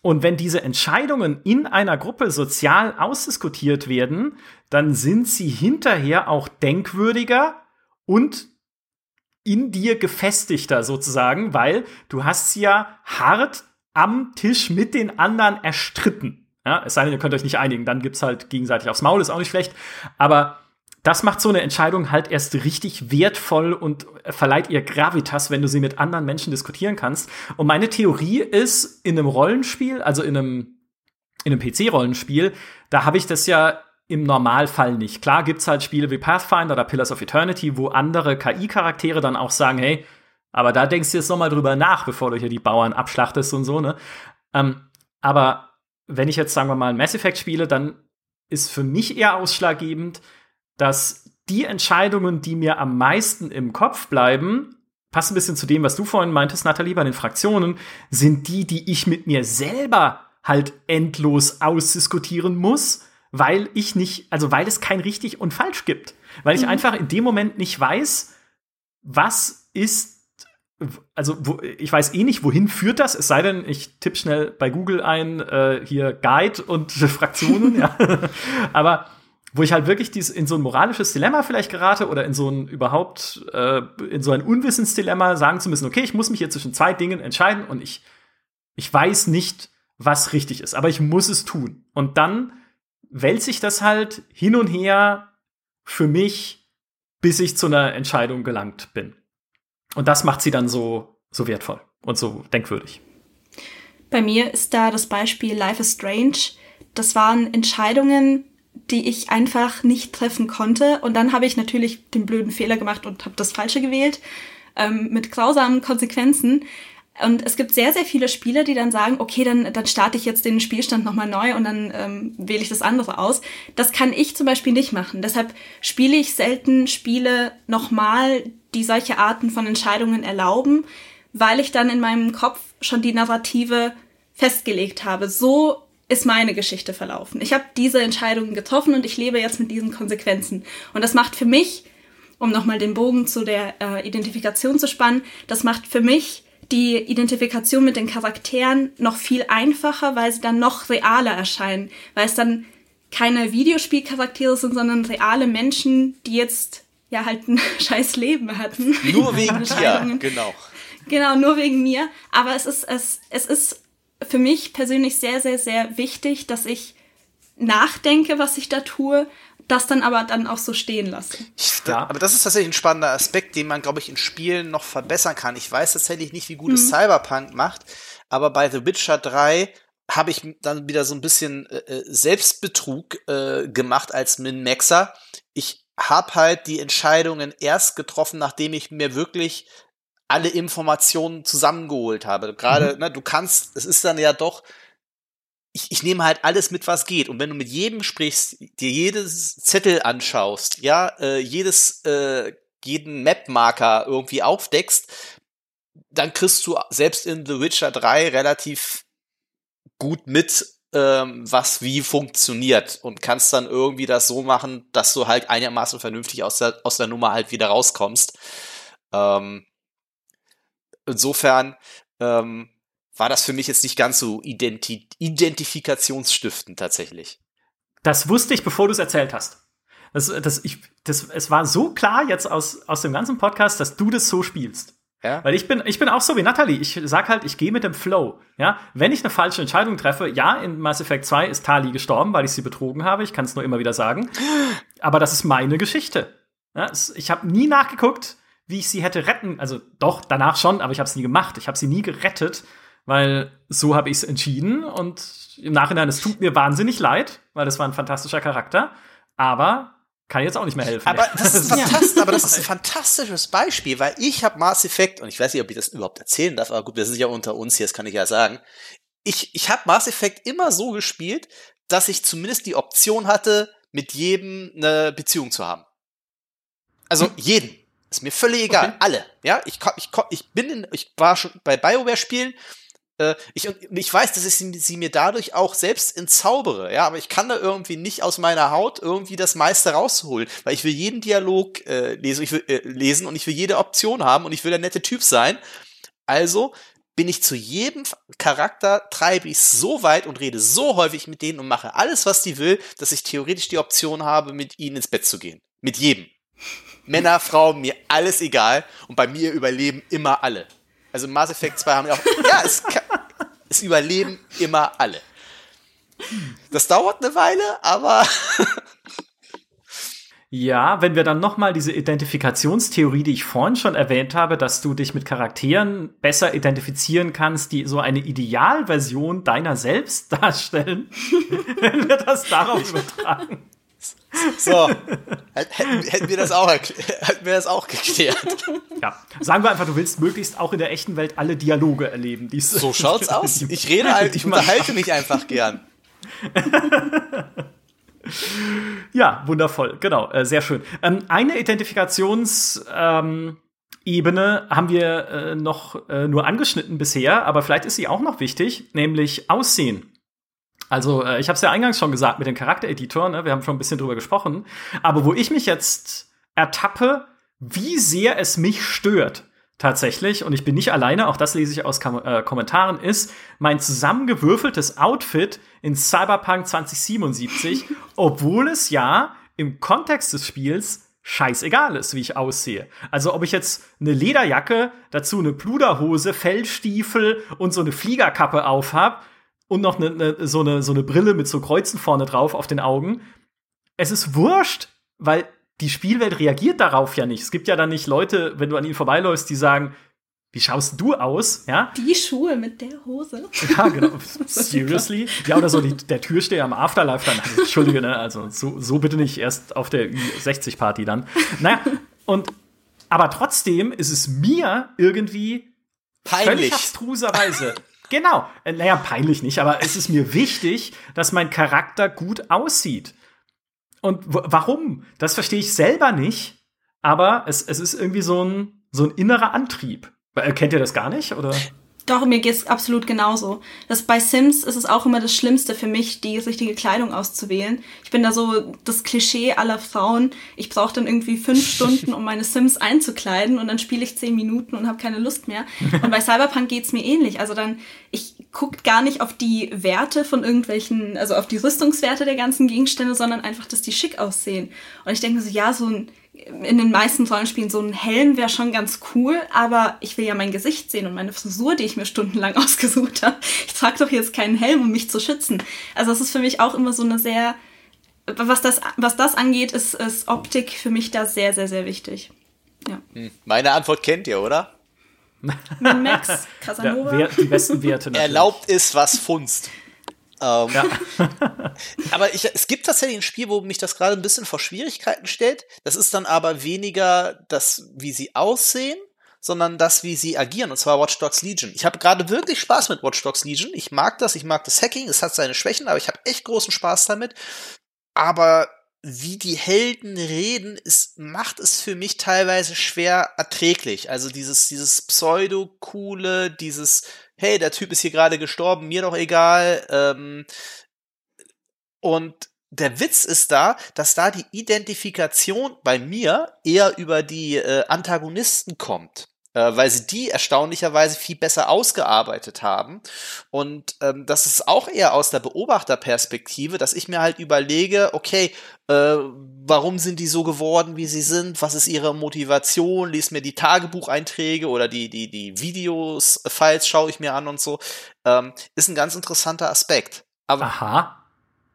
Und wenn diese Entscheidungen in einer Gruppe sozial ausdiskutiert werden, dann sind sie hinterher auch denkwürdiger und in dir gefestigter sozusagen, weil du hast sie ja hart am Tisch mit den anderen erstritten. Ja, es sei denn, ihr könnt euch nicht einigen, dann gibt's halt gegenseitig aufs Maul, ist auch nicht schlecht. Aber das macht so eine Entscheidung halt erst richtig wertvoll und verleiht ihr Gravitas, wenn du sie mit anderen Menschen diskutieren kannst. Und meine Theorie ist, in einem Rollenspiel, also in einem, in einem PC-Rollenspiel, da habe ich das ja im Normalfall nicht. Klar gibt's halt Spiele wie Pathfinder oder Pillars of Eternity, wo andere KI-Charaktere dann auch sagen, hey, aber da denkst du jetzt noch mal drüber nach, bevor du hier die Bauern abschlachtest und so, ne? Ähm, aber wenn ich jetzt, sagen wir mal, Mass Effect spiele, dann ist für mich eher ausschlaggebend, dass die Entscheidungen, die mir am meisten im Kopf bleiben, passt ein bisschen zu dem, was du vorhin meintest, Nathalie, bei den Fraktionen, sind die, die ich mit mir selber halt endlos ausdiskutieren muss weil ich nicht, also weil es kein richtig und falsch gibt. Weil ich mhm. einfach in dem Moment nicht weiß, was ist also wo, ich weiß eh nicht, wohin führt das, es sei denn, ich tippe schnell bei Google ein, äh, hier Guide und Fraktionen, ja. Aber wo ich halt wirklich dies, in so ein moralisches Dilemma vielleicht gerate oder in so ein überhaupt, äh, in so ein Unwissensdilemma sagen zu müssen, okay, ich muss mich hier zwischen zwei Dingen entscheiden und ich, ich weiß nicht, was richtig ist, aber ich muss es tun. Und dann wälzt sich das halt hin und her für mich, bis ich zu einer Entscheidung gelangt bin. Und das macht sie dann so, so wertvoll und so denkwürdig. Bei mir ist da das Beispiel Life is Strange. Das waren Entscheidungen, die ich einfach nicht treffen konnte. Und dann habe ich natürlich den blöden Fehler gemacht und habe das Falsche gewählt, ähm, mit grausamen Konsequenzen. Und es gibt sehr, sehr viele Spieler, die dann sagen, okay, dann, dann starte ich jetzt den Spielstand nochmal neu und dann ähm, wähle ich das andere aus. Das kann ich zum Beispiel nicht machen. Deshalb spiele ich selten Spiele nochmal, die solche Arten von Entscheidungen erlauben, weil ich dann in meinem Kopf schon die Narrative festgelegt habe. So ist meine Geschichte verlaufen. Ich habe diese Entscheidungen getroffen und ich lebe jetzt mit diesen Konsequenzen. Und das macht für mich, um nochmal den Bogen zu der äh, Identifikation zu spannen, das macht für mich die Identifikation mit den Charakteren noch viel einfacher, weil sie dann noch realer erscheinen, weil es dann keine Videospielcharaktere sind, sondern reale Menschen, die jetzt ja halt ein scheiß Leben hatten. Nur wegen dir, genau. Genau, nur wegen mir. Aber es ist, es, es ist für mich persönlich sehr, sehr, sehr wichtig, dass ich nachdenke, was ich da tue, das dann aber dann auch so stehen lasse. Ja. Aber das ist tatsächlich ein spannender Aspekt, den man, glaube ich, in Spielen noch verbessern kann. Ich weiß tatsächlich nicht, wie gut es mhm. Cyberpunk macht, aber bei The Witcher 3 habe ich dann wieder so ein bisschen äh, äh, Selbstbetrug äh, gemacht als Min-Maxer. Ich habe halt die Entscheidungen erst getroffen, nachdem ich mir wirklich alle Informationen zusammengeholt habe. Gerade, mhm. ne, du kannst, es ist dann ja doch, ich, ich nehme halt alles mit, was geht. Und wenn du mit jedem sprichst, dir jedes Zettel anschaust, ja, äh, jedes, äh, jeden Map-Marker irgendwie aufdeckst, dann kriegst du selbst in The Witcher 3 relativ gut mit, ähm, was wie funktioniert und kannst dann irgendwie das so machen, dass du halt einigermaßen vernünftig aus der, aus der Nummer halt wieder rauskommst. Ähm, insofern ähm, war das für mich jetzt nicht ganz so identi identifikationsstiftend tatsächlich. Das wusste ich, bevor du es erzählt hast. Das, das, ich, das, es war so klar jetzt aus, aus dem ganzen Podcast, dass du das so spielst. Ja? Weil ich bin, ich bin auch so wie Natalie. Ich sag halt, ich gehe mit dem Flow. Ja? Wenn ich eine falsche Entscheidung treffe, ja, in Mass Effect 2 ist Tali gestorben, weil ich sie betrogen habe. Ich kann es nur immer wieder sagen. Aber das ist meine Geschichte. Ja? Ich habe nie nachgeguckt, wie ich sie hätte retten. Also doch, danach schon, aber ich habe es nie gemacht. Ich habe sie nie gerettet, weil so habe ich es entschieden. Und im Nachhinein, es tut mir wahnsinnig leid, weil das war ein fantastischer Charakter. Aber kann jetzt auch nicht mehr helfen. Aber das ist, fantastisch, aber das ist ein fantastisches Beispiel, weil ich habe Mass Effect, und ich weiß nicht, ob ich das überhaupt erzählen darf, aber gut, wir sind ja unter uns hier, das kann ich ja sagen. Ich, ich habe Mass Effect immer so gespielt, dass ich zumindest die Option hatte, mit jedem eine Beziehung zu haben. Also hm. jeden. Ist mir völlig egal. Okay. Alle. Ja, ich, ich, ich bin in, ich war schon bei BioWare-Spielen äh, ich, ich weiß, dass ich sie, sie, mir dadurch auch selbst entzaubere, ja, aber ich kann da irgendwie nicht aus meiner Haut irgendwie das meiste rausholen, weil ich will jeden Dialog äh, lesen, ich will, äh, lesen und ich will jede Option haben und ich will der nette Typ sein. Also bin ich zu jedem Charakter, treibe ich so weit und rede so häufig mit denen und mache alles, was die will, dass ich theoretisch die Option habe, mit ihnen ins Bett zu gehen. Mit jedem. Männer, Frauen, mir alles egal. Und bei mir überleben immer alle. Also Mass Effect 2 haben ja auch. Ja, es, es überleben immer alle. Das dauert eine Weile, aber. Ja, wenn wir dann noch mal diese Identifikationstheorie, die ich vorhin schon erwähnt habe, dass du dich mit Charakteren besser identifizieren kannst, die so eine Idealversion deiner selbst darstellen, wenn wir das darauf übertragen. So, hätten, wir das auch hätten wir das auch geklärt. Ja, sagen wir einfach, du willst möglichst auch in der echten Welt alle Dialoge erleben. Die so schaut's aus. Ich rede halt, ich unterhalte mich einfach gern. ja, wundervoll, genau, äh, sehr schön. Ähm, eine Identifikationsebene ähm, haben wir äh, noch äh, nur angeschnitten bisher, aber vielleicht ist sie auch noch wichtig, nämlich Aussehen. Also, äh, ich habe es ja eingangs schon gesagt mit dem Charaktereditor, ne? wir haben schon ein bisschen drüber gesprochen. Aber wo ich mich jetzt ertappe, wie sehr es mich stört, tatsächlich, und ich bin nicht alleine, auch das lese ich aus Kom äh, Kommentaren, ist mein zusammengewürfeltes Outfit in Cyberpunk 2077, obwohl es ja im Kontext des Spiels scheißegal ist, wie ich aussehe. Also ob ich jetzt eine Lederjacke, dazu eine Pluderhose, Fellstiefel und so eine Fliegerkappe aufhab und noch eine, eine, so, eine, so eine Brille mit so Kreuzen vorne drauf auf den Augen. Es ist wurscht, weil die Spielwelt reagiert darauf ja nicht. Es gibt ja dann nicht Leute, wenn du an ihnen vorbeiläufst, die sagen, wie schaust du aus? Ja? Die Schuhe mit der Hose. Ja, genau. Seriously? Ja, oder so die, der Türsteher am Afterlife dann. Also, Entschuldige, ne? Also so, so bitte nicht erst auf der 60-Party dann. Naja, und aber trotzdem ist es mir irgendwie Peinlich. völlig abstruserweise Genau. Naja, peinlich nicht, aber es ist mir wichtig, dass mein Charakter gut aussieht. Und warum? Das verstehe ich selber nicht, aber es, es ist irgendwie so ein, so ein innerer Antrieb. Äh, kennt ihr das gar nicht, oder? Doch, mir geht's absolut genauso. Das bei Sims ist es auch immer das Schlimmste für mich, die richtige Kleidung auszuwählen. Ich bin da so das Klischee aller Frauen. Ich brauche dann irgendwie fünf Stunden, um meine Sims einzukleiden und dann spiele ich zehn Minuten und habe keine Lust mehr. Und bei Cyberpunk geht's mir ähnlich. Also dann, ich guckt gar nicht auf die Werte von irgendwelchen, also auf die Rüstungswerte der ganzen Gegenstände, sondern einfach, dass die schick aussehen. Und ich denke mir so, ja, so ein in den meisten Rollenspielen so ein Helm wäre schon ganz cool, aber ich will ja mein Gesicht sehen und meine Frisur, die ich mir stundenlang ausgesucht habe. Ich trage doch jetzt keinen Helm, um mich zu schützen. Also das ist für mich auch immer so eine sehr, was das, was das angeht, ist, ist Optik für mich da sehr, sehr, sehr wichtig. Ja. Hm. Meine Antwort kennt ihr, oder? Max, Casanova. Ja, die besten Werte. Natürlich. Erlaubt ist, was funzt. Ähm, ja. aber ich, es gibt tatsächlich ein Spiel, wo mich das gerade ein bisschen vor Schwierigkeiten stellt. Das ist dann aber weniger das, wie sie aussehen, sondern das, wie sie agieren, und zwar Watch Dogs Legion. Ich habe gerade wirklich Spaß mit Watch Dogs Legion. Ich mag das, ich mag das Hacking, es hat seine Schwächen, aber ich habe echt großen Spaß damit. Aber wie die Helden reden, ist, macht es für mich teilweise schwer erträglich. Also dieses, dieses pseudo-coole, dieses hey, der Typ ist hier gerade gestorben, mir doch egal. Ähm, und der Witz ist da, dass da die Identifikation bei mir eher über die äh, Antagonisten kommt äh, weil sie die erstaunlicherweise viel besser ausgearbeitet haben. Und ähm, das ist auch eher aus der Beobachterperspektive, dass ich mir halt überlege, okay, äh, warum sind die so geworden, wie sie sind? Was ist ihre Motivation? Lies mir die Tagebucheinträge oder die, die, die Videos, äh, Files schaue ich mir an und so. Ähm, ist ein ganz interessanter Aspekt. Aber, Aha.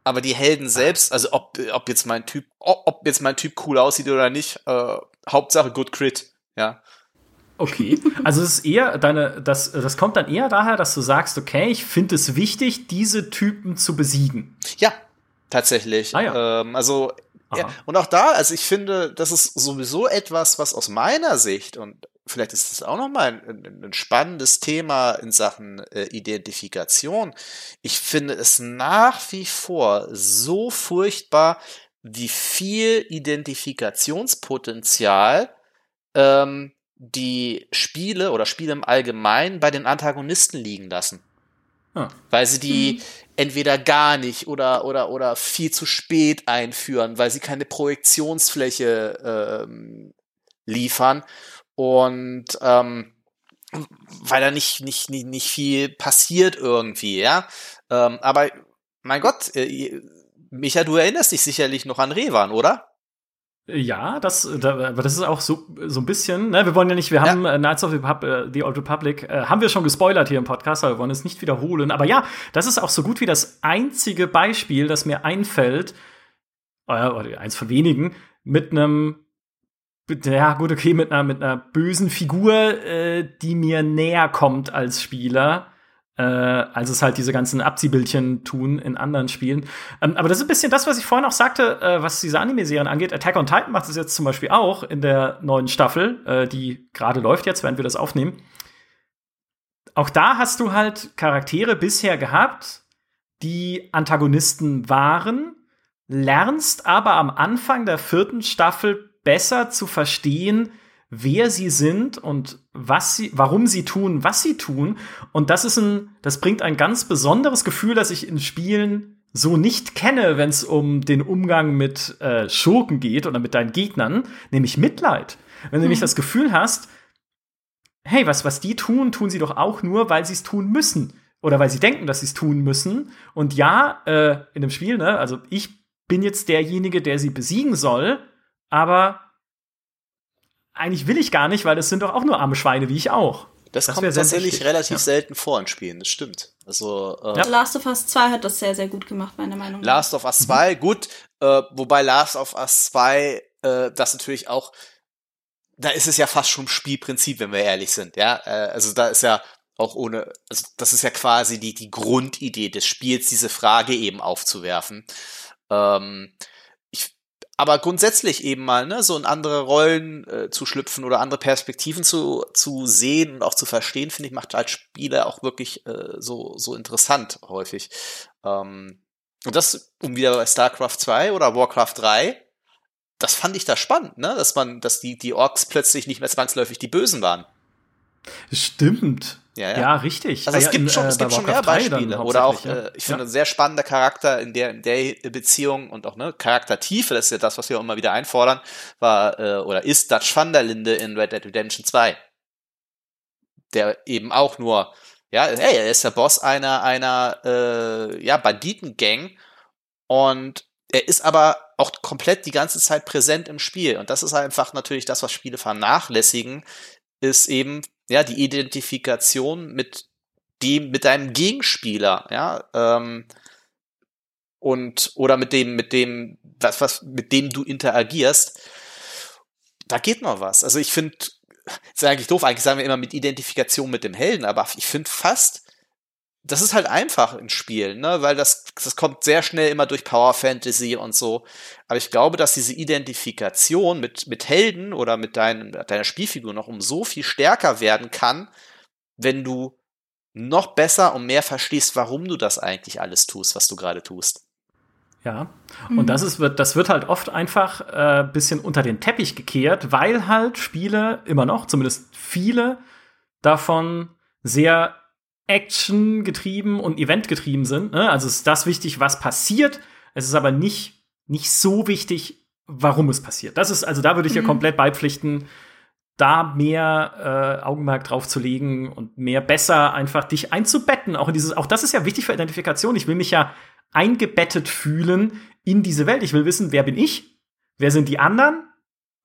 Aber die Helden selbst, also ob, ob jetzt mein Typ, ob jetzt mein Typ cool aussieht oder nicht, äh, Hauptsache Good Crit, ja. Okay, also es ist eher deine, das, das kommt dann eher daher, dass du sagst, okay, ich finde es wichtig, diese Typen zu besiegen. Ja, tatsächlich. Ah, ja. Ähm, also ja, und auch da, also ich finde, das ist sowieso etwas, was aus meiner Sicht und vielleicht ist es auch noch mal ein, ein, spannendes Thema in Sachen äh, Identifikation. Ich finde es nach wie vor so furchtbar, wie viel Identifikationspotenzial ähm, die Spiele oder Spiele im Allgemeinen bei den Antagonisten liegen lassen. Ah. Weil sie die mhm. entweder gar nicht oder, oder, oder viel zu spät einführen, weil sie keine Projektionsfläche ähm, liefern und ähm, weil da nicht, nicht, nicht, nicht viel passiert irgendwie, ja. Ähm, aber mein Gott, äh, Micha, du erinnerst dich sicherlich noch an Revan, oder? Ja, das, da, aber das ist auch so, so ein bisschen, ne, wir wollen ja nicht, wir haben ja. äh, Knights of the, Pub, äh, the Old Republic, äh, haben wir schon gespoilert hier im Podcast, aber wir wollen es nicht wiederholen. Aber ja, das ist auch so gut wie das einzige Beispiel, das mir einfällt, äh, oder eins von wenigen, mit einem, ja gut, okay, mit einer, mit einer bösen Figur, äh, die mir näher kommt als Spieler äh, als es halt diese ganzen Abziehbildchen tun in anderen Spielen. Ähm, aber das ist ein bisschen das, was ich vorhin auch sagte, äh, was diese Anime-Serien angeht. Attack on Titan macht es jetzt zum Beispiel auch in der neuen Staffel, äh, die gerade läuft jetzt, während wir das aufnehmen. Auch da hast du halt Charaktere bisher gehabt, die Antagonisten waren, lernst aber am Anfang der vierten Staffel besser zu verstehen, wer sie sind und was sie, warum sie tun, was sie tun. Und das ist ein, das bringt ein ganz besonderes Gefühl, das ich in Spielen so nicht kenne, wenn es um den Umgang mit äh, Schurken geht oder mit deinen Gegnern, nämlich Mitleid. Wenn du nämlich mhm. das Gefühl hast, hey, was, was die tun, tun sie doch auch nur, weil sie es tun müssen. Oder weil sie denken, dass sie es tun müssen. Und ja, äh, in dem Spiel, ne, also ich bin jetzt derjenige, der sie besiegen soll, aber eigentlich will ich gar nicht, weil das sind doch auch nur arme Schweine, wie ich auch. Das, das kommt tatsächlich relativ ja. selten vor in Spielen, das stimmt. Also, äh, ja. Last of Us 2 hat das sehr, sehr gut gemacht, meiner Meinung nach. Last of Us 2, mhm. gut, äh, wobei Last of Us 2 äh, das natürlich auch, da ist es ja fast schon Spielprinzip, wenn wir ehrlich sind, ja. Äh, also da ist ja auch ohne, also das ist ja quasi die, die Grundidee des Spiels, diese Frage eben aufzuwerfen. Ähm, aber grundsätzlich eben mal, ne, so in andere Rollen äh, zu schlüpfen oder andere Perspektiven zu, zu sehen und auch zu verstehen, finde ich, macht als Spieler auch wirklich äh, so, so interessant häufig. Ähm, und das, um wieder bei StarCraft 2 oder Warcraft 3, das fand ich da spannend, ne, dass man, dass die, die Orks plötzlich nicht mehr zwangsläufig die Bösen waren. Stimmt. Ja, ja. ja richtig. Also es gibt schon, äh, es gibt schon mehr Beispiele. Oder auch, äh, ich finde, ja. ein sehr spannender Charakter in der, in der Beziehung und auch ne, Charaktertiefe, das ist ja das, was wir auch immer wieder einfordern, war äh, oder ist Dutch van der Linde in Red Dead Redemption 2. Der eben auch nur, ja, hey, er ist der Boss einer, einer äh, ja, Banditengang und er ist aber auch komplett die ganze Zeit präsent im Spiel. Und das ist einfach natürlich das, was Spiele vernachlässigen, ist eben ja, die Identifikation mit dem, mit deinem Gegenspieler, ja, ähm, und, oder mit dem, mit dem, was, was, mit dem du interagierst, da geht noch was. Also ich finde, ist eigentlich doof, eigentlich sagen wir immer mit Identifikation mit dem Helden, aber ich finde fast, das ist halt einfach in Spielen, ne? weil das, das kommt sehr schnell immer durch Power Fantasy und so. Aber ich glaube, dass diese Identifikation mit, mit Helden oder mit dein, deiner Spielfigur noch um so viel stärker werden kann, wenn du noch besser und mehr verstehst, warum du das eigentlich alles tust, was du gerade tust. Ja, und mhm. das ist, wird, das wird halt oft einfach äh, bisschen unter den Teppich gekehrt, weil halt Spiele immer noch, zumindest viele davon sehr Action getrieben und Event getrieben sind. Ne? Also ist das wichtig, was passiert. Es ist aber nicht, nicht so wichtig, warum es passiert. Das ist, also da würde ich mhm. ja komplett beipflichten, da mehr äh, Augenmerk drauf zu legen und mehr besser einfach dich einzubetten. Auch in dieses, auch das ist ja wichtig für Identifikation. Ich will mich ja eingebettet fühlen in diese Welt. Ich will wissen, wer bin ich? Wer sind die anderen?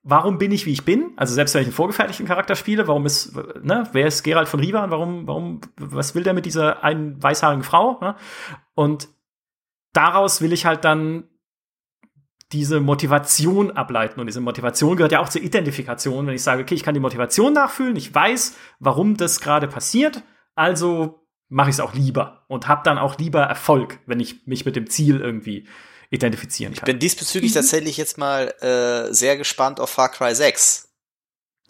Warum bin ich, wie ich bin? Also selbst wenn ich einen vorgefertigten Charakter spiele, warum ist, ne, wer ist Gerald von Riva und warum, warum, was will der mit dieser einen weißhaarigen Frau? Ne? Und daraus will ich halt dann diese Motivation ableiten. Und diese Motivation gehört ja auch zur Identifikation, wenn ich sage, okay, ich kann die Motivation nachfühlen, ich weiß, warum das gerade passiert, also mache ich es auch lieber und habe dann auch lieber Erfolg, wenn ich mich mit dem Ziel irgendwie identifizieren kann. Ich bin diesbezüglich mhm. tatsächlich jetzt mal äh, sehr gespannt auf Far Cry 6,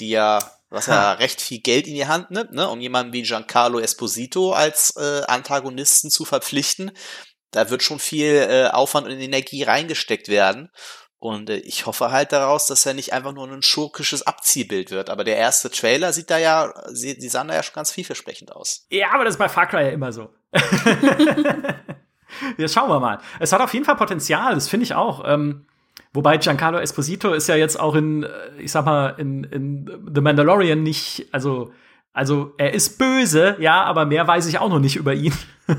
die ja, was ha. ja recht viel Geld in die Hand nimmt, ne, um jemanden wie Giancarlo Esposito als äh, Antagonisten zu verpflichten. Da wird schon viel äh, Aufwand und Energie reingesteckt werden. Und äh, ich hoffe halt daraus, dass er nicht einfach nur ein schurkisches Abziehbild wird. Aber der erste Trailer sieht da ja, sie, die sahen da ja schon ganz vielversprechend aus. Ja, aber das ist bei Far Cry ja immer so. Jetzt schauen wir mal. Es hat auf jeden Fall Potenzial, das finde ich auch. Ähm, wobei Giancarlo Esposito ist ja jetzt auch in, äh, ich sag mal, in, in The Mandalorian nicht, also, also er ist böse, ja, aber mehr weiß ich auch noch nicht über ihn.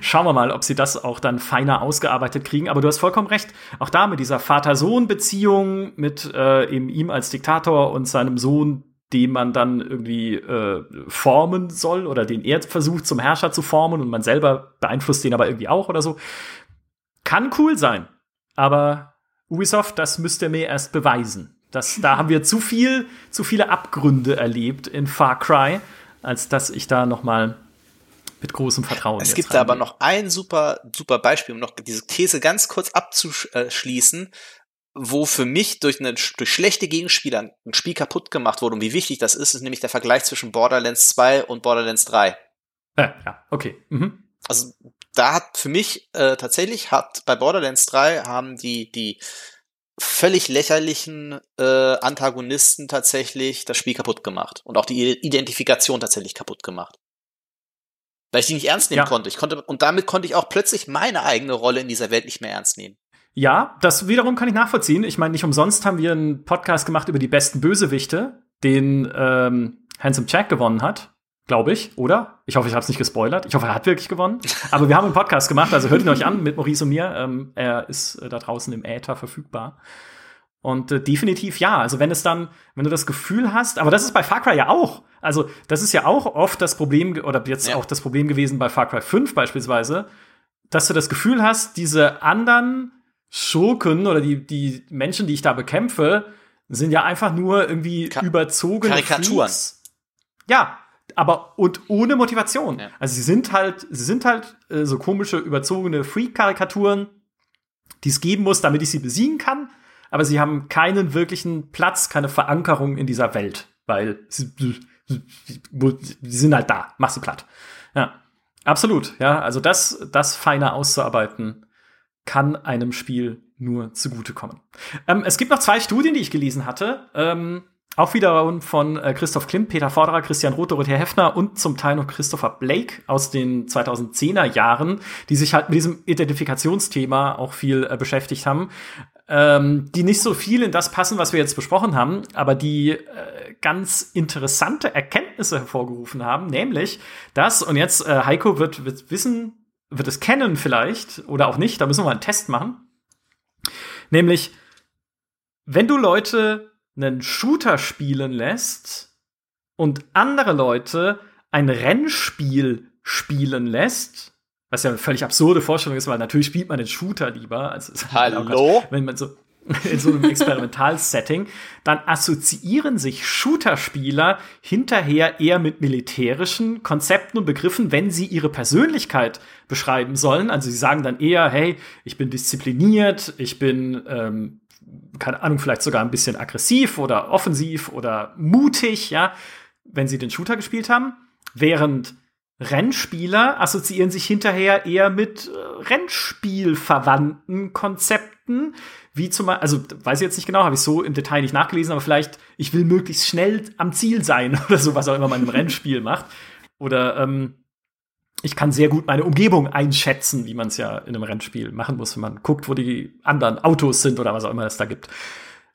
Schauen wir mal, ob sie das auch dann feiner ausgearbeitet kriegen. Aber du hast vollkommen recht. Auch da mit dieser Vater-Sohn-Beziehung, mit äh, eben ihm als Diktator und seinem Sohn, den man dann irgendwie äh, formen soll oder den er versucht zum Herrscher zu formen und man selber beeinflusst den aber irgendwie auch oder so. Kann cool sein, aber Ubisoft, das müsst ihr mir erst beweisen. Das, da haben wir zu viel, zu viele Abgründe erlebt in Far Cry, als dass ich da noch mal mit großem Vertrauen. Es gibt da aber noch ein super, super Beispiel, um noch diese These ganz kurz abzuschließen wo für mich durch, eine, durch schlechte Gegenspieler ein Spiel kaputt gemacht wurde und wie wichtig das ist, ist nämlich der Vergleich zwischen Borderlands 2 und Borderlands 3. Ja, ja okay. Mhm. Also da hat für mich äh, tatsächlich hat bei Borderlands 3 haben die die völlig lächerlichen äh, Antagonisten tatsächlich das Spiel kaputt gemacht und auch die Identifikation tatsächlich kaputt gemacht. Weil ich die nicht ernst nehmen ja. konnte. Ich konnte und damit konnte ich auch plötzlich meine eigene Rolle in dieser Welt nicht mehr ernst nehmen. Ja, das wiederum kann ich nachvollziehen. Ich meine, nicht umsonst haben wir einen Podcast gemacht über die besten Bösewichte, den ähm, Handsome Jack gewonnen hat, glaube ich, oder? Ich hoffe, ich habe es nicht gespoilert. Ich hoffe, er hat wirklich gewonnen. Aber wir haben einen Podcast gemacht, also hört ihn euch an mit Maurice und mir. Ähm, er ist äh, da draußen im Äther verfügbar. Und äh, definitiv ja. Also wenn es dann, wenn du das Gefühl hast, aber das ist bei Far Cry ja auch. Also das ist ja auch oft das Problem, oder jetzt ja. auch das Problem gewesen bei Far Cry 5 beispielsweise, dass du das Gefühl hast, diese anderen Schurken oder die, die Menschen, die ich da bekämpfe, sind ja einfach nur irgendwie Ka überzogene Karikaturen. Freaks. Ja, aber und ohne Motivation. Ja. Also sie sind halt, sie sind halt äh, so komische überzogene Freak-Karikaturen, die es geben muss, damit ich sie besiegen kann. Aber sie haben keinen wirklichen Platz, keine Verankerung in dieser Welt, weil sie, sie sind halt da. Mach sie platt. Ja, absolut. Ja, also das, das feiner auszuarbeiten kann einem Spiel nur zugutekommen. Ähm, es gibt noch zwei Studien, die ich gelesen hatte. Ähm, Auch wieder von äh, Christoph Klimt, Peter Forderer, Christian Roth, Dorothea Heffner und zum Teil noch Christopher Blake aus den 2010er Jahren, die sich halt mit diesem Identifikationsthema auch viel äh, beschäftigt haben. Ähm, die nicht so viel in das passen, was wir jetzt besprochen haben, aber die äh, ganz interessante Erkenntnisse hervorgerufen haben, nämlich dass, und jetzt äh, Heiko wird, wird wissen, wird es kennen vielleicht oder auch nicht, da müssen wir mal einen Test machen. Nämlich, wenn du Leute einen Shooter spielen lässt und andere Leute ein Rennspiel spielen lässt, was ja eine völlig absurde Vorstellung ist, weil natürlich spielt man den Shooter lieber. Also, Hallo? Wenn man so in so einem Experimentalsetting, dann assoziieren sich Shooter-Spieler hinterher eher mit militärischen Konzepten und Begriffen, wenn sie ihre Persönlichkeit beschreiben sollen. Also sie sagen dann eher, hey, ich bin diszipliniert, ich bin ähm, keine Ahnung, vielleicht sogar ein bisschen aggressiv oder offensiv oder mutig, ja, wenn sie den Shooter gespielt haben. Während Rennspieler assoziieren sich hinterher eher mit äh, Rennspielverwandten Konzepten, wie zum Beispiel, also weiß ich jetzt nicht genau, habe ich so im Detail nicht nachgelesen, aber vielleicht, ich will möglichst schnell am Ziel sein oder so, was auch immer man im Rennspiel macht. Oder ähm, ich kann sehr gut meine Umgebung einschätzen, wie man es ja in einem Rennspiel machen muss, wenn man guckt, wo die anderen Autos sind oder was auch immer es da gibt.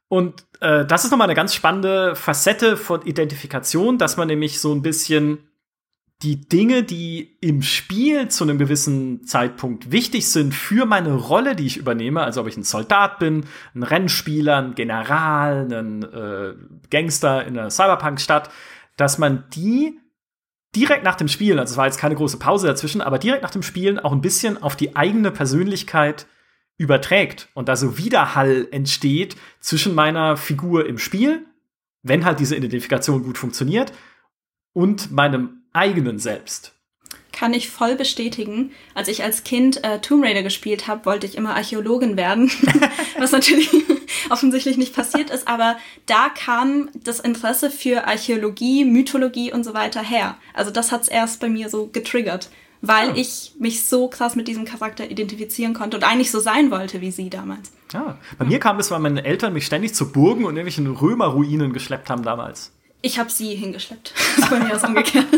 Und äh, das ist nochmal eine ganz spannende Facette von Identifikation, dass man nämlich so ein bisschen die Dinge, die im Spiel zu einem gewissen Zeitpunkt wichtig sind für meine Rolle, die ich übernehme, also ob ich ein Soldat bin, ein Rennspieler, ein General, ein äh, Gangster in einer Cyberpunk-Stadt, dass man die direkt nach dem Spielen, also es war jetzt keine große Pause dazwischen, aber direkt nach dem Spielen auch ein bisschen auf die eigene Persönlichkeit überträgt und da so Widerhall entsteht zwischen meiner Figur im Spiel, wenn halt diese Identifikation gut funktioniert, und meinem eigenen Selbst. Kann ich voll bestätigen. Als ich als Kind äh, Tomb Raider gespielt habe, wollte ich immer Archäologin werden, was natürlich offensichtlich nicht passiert ist, aber da kam das Interesse für Archäologie, Mythologie und so weiter her. Also das hat es erst bei mir so getriggert, weil ja. ich mich so krass mit diesem Charakter identifizieren konnte und eigentlich so sein wollte wie sie damals. Ja, bei ja. mir kam es, weil meine Eltern mich ständig zu Burgen und irgendwelchen Römerruinen geschleppt haben damals. Ich habe sie hingeschleppt. Das ist bei mir aus umgekehrt.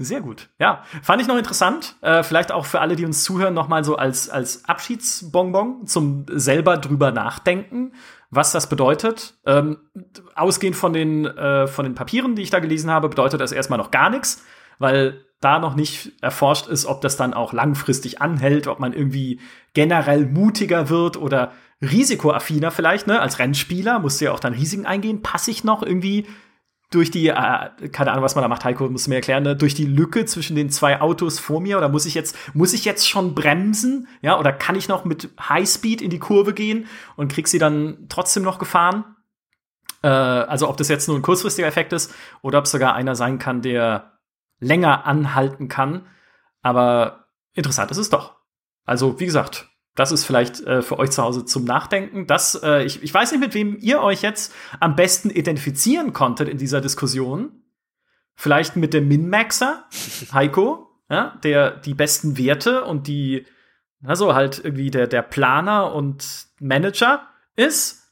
Sehr gut. Ja, fand ich noch interessant. Äh, vielleicht auch für alle, die uns zuhören, noch mal so als, als Abschiedsbonbon zum selber drüber nachdenken, was das bedeutet. Ähm, ausgehend von den, äh, von den Papieren, die ich da gelesen habe, bedeutet das erstmal noch gar nichts, weil da noch nicht erforscht ist, ob das dann auch langfristig anhält, ob man irgendwie generell mutiger wird oder risikoaffiner vielleicht, ne? Als Rennspieler musst du ja auch dann Risiken eingehen. Passe ich noch irgendwie durch die, äh, keine Ahnung, was man da macht, Heiko muss mir erklären, ne? durch die Lücke zwischen den zwei Autos vor mir oder muss ich jetzt, muss ich jetzt schon bremsen, ja, oder kann ich noch mit Highspeed in die Kurve gehen und krieg sie dann trotzdem noch gefahren? Äh, also ob das jetzt nur ein kurzfristiger Effekt ist oder ob es sogar einer sein kann, der länger anhalten kann. Aber interessant ist es doch. Also, wie gesagt, das ist vielleicht äh, für euch zu Hause zum Nachdenken. Das, äh, ich, ich weiß nicht, mit wem ihr euch jetzt am besten identifizieren konntet in dieser Diskussion. Vielleicht mit dem Min-Maxer, Heiko, ja, der die besten Werte und die, also halt irgendwie der, der Planer und Manager ist.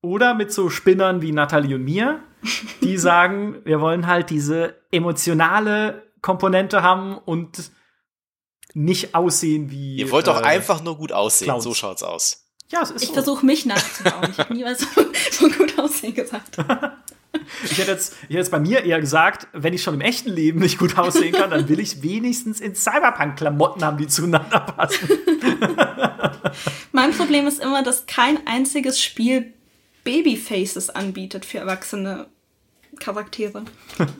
Oder mit so Spinnern wie Nathalie und mir, die sagen, wir wollen halt diese emotionale Komponente haben und nicht aussehen wie. Ihr wollt doch äh, einfach nur gut aussehen. Clowns. So schaut's aus. Ja, es ist Ich so. versuche mich nachzubauen. ich habe niemals von gut aussehen gesagt. ich hätte, jetzt, ich hätte jetzt bei mir eher gesagt, wenn ich schon im echten Leben nicht gut aussehen kann, dann will ich wenigstens in Cyberpunk-Klamotten haben, die zueinander passen. mein Problem ist immer, dass kein einziges Spiel Babyfaces anbietet für erwachsene Charaktere.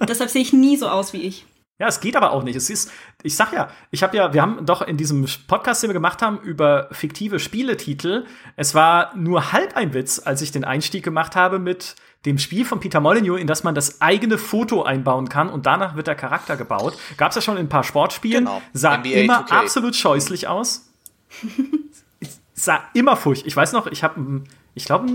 Deshalb sehe ich nie so aus wie ich. Ja, es geht aber auch nicht. Es ist, ich sag ja, ich habe ja, wir haben doch in diesem Podcast, den wir gemacht haben, über fiktive Spieletitel, es war nur halb ein Witz, als ich den Einstieg gemacht habe mit dem Spiel von Peter Molyneux, in das man das eigene Foto einbauen kann und danach wird der Charakter gebaut. Gab es ja schon in ein paar Sportspielen, genau. sah NBA immer 2K. absolut scheußlich aus. sah immer furcht. Ich weiß noch, ich habe, ich glaube,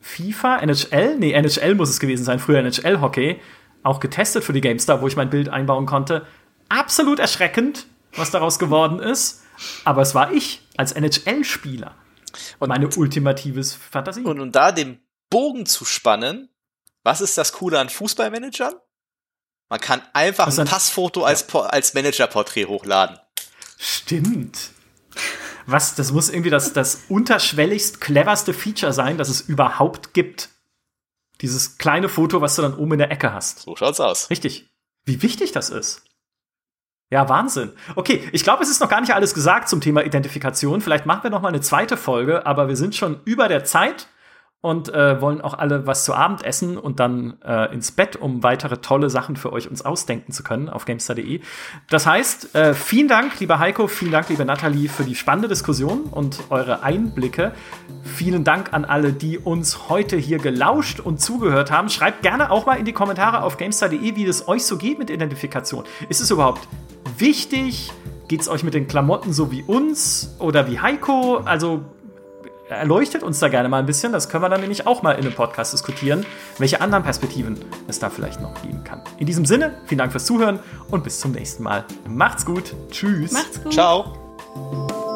FIFA, NHL, nee, NHL muss es gewesen sein, früher NHL-Hockey auch getestet für die GameStar, wo ich mein Bild einbauen konnte. Absolut erschreckend, was daraus geworden ist. Aber es war ich als NHL-Spieler. Meine ultimatives Fantasie. Und um da dem Bogen zu spannen, was ist das Coole an Fußballmanagern? Man kann einfach ein Passfoto als, ja. als Managerporträt hochladen. Stimmt. Was, das muss irgendwie das, das unterschwelligst cleverste Feature sein, das es überhaupt gibt. Dieses kleine Foto, was du dann oben in der Ecke hast. So schaut's aus. Richtig. Wie wichtig das ist. Ja, Wahnsinn. Okay, ich glaube, es ist noch gar nicht alles gesagt zum Thema Identifikation. Vielleicht machen wir noch mal eine zweite Folge, aber wir sind schon über der Zeit und äh, wollen auch alle was zu Abend essen und dann äh, ins Bett, um weitere tolle Sachen für euch uns ausdenken zu können auf gamestar.de. Das heißt, äh, vielen Dank, lieber Heiko, vielen Dank, liebe Nathalie, für die spannende Diskussion und eure Einblicke. Vielen Dank an alle, die uns heute hier gelauscht und zugehört haben. Schreibt gerne auch mal in die Kommentare auf gamestar.de, wie es euch so geht mit Identifikation. Ist es überhaupt wichtig? Geht es euch mit den Klamotten so wie uns oder wie Heiko? Also erleuchtet uns da gerne mal ein bisschen. Das können wir dann nämlich auch mal in einem Podcast diskutieren, welche anderen Perspektiven es da vielleicht noch geben kann. In diesem Sinne, vielen Dank fürs Zuhören und bis zum nächsten Mal. Macht's gut. Tschüss. Macht's gut. Ciao.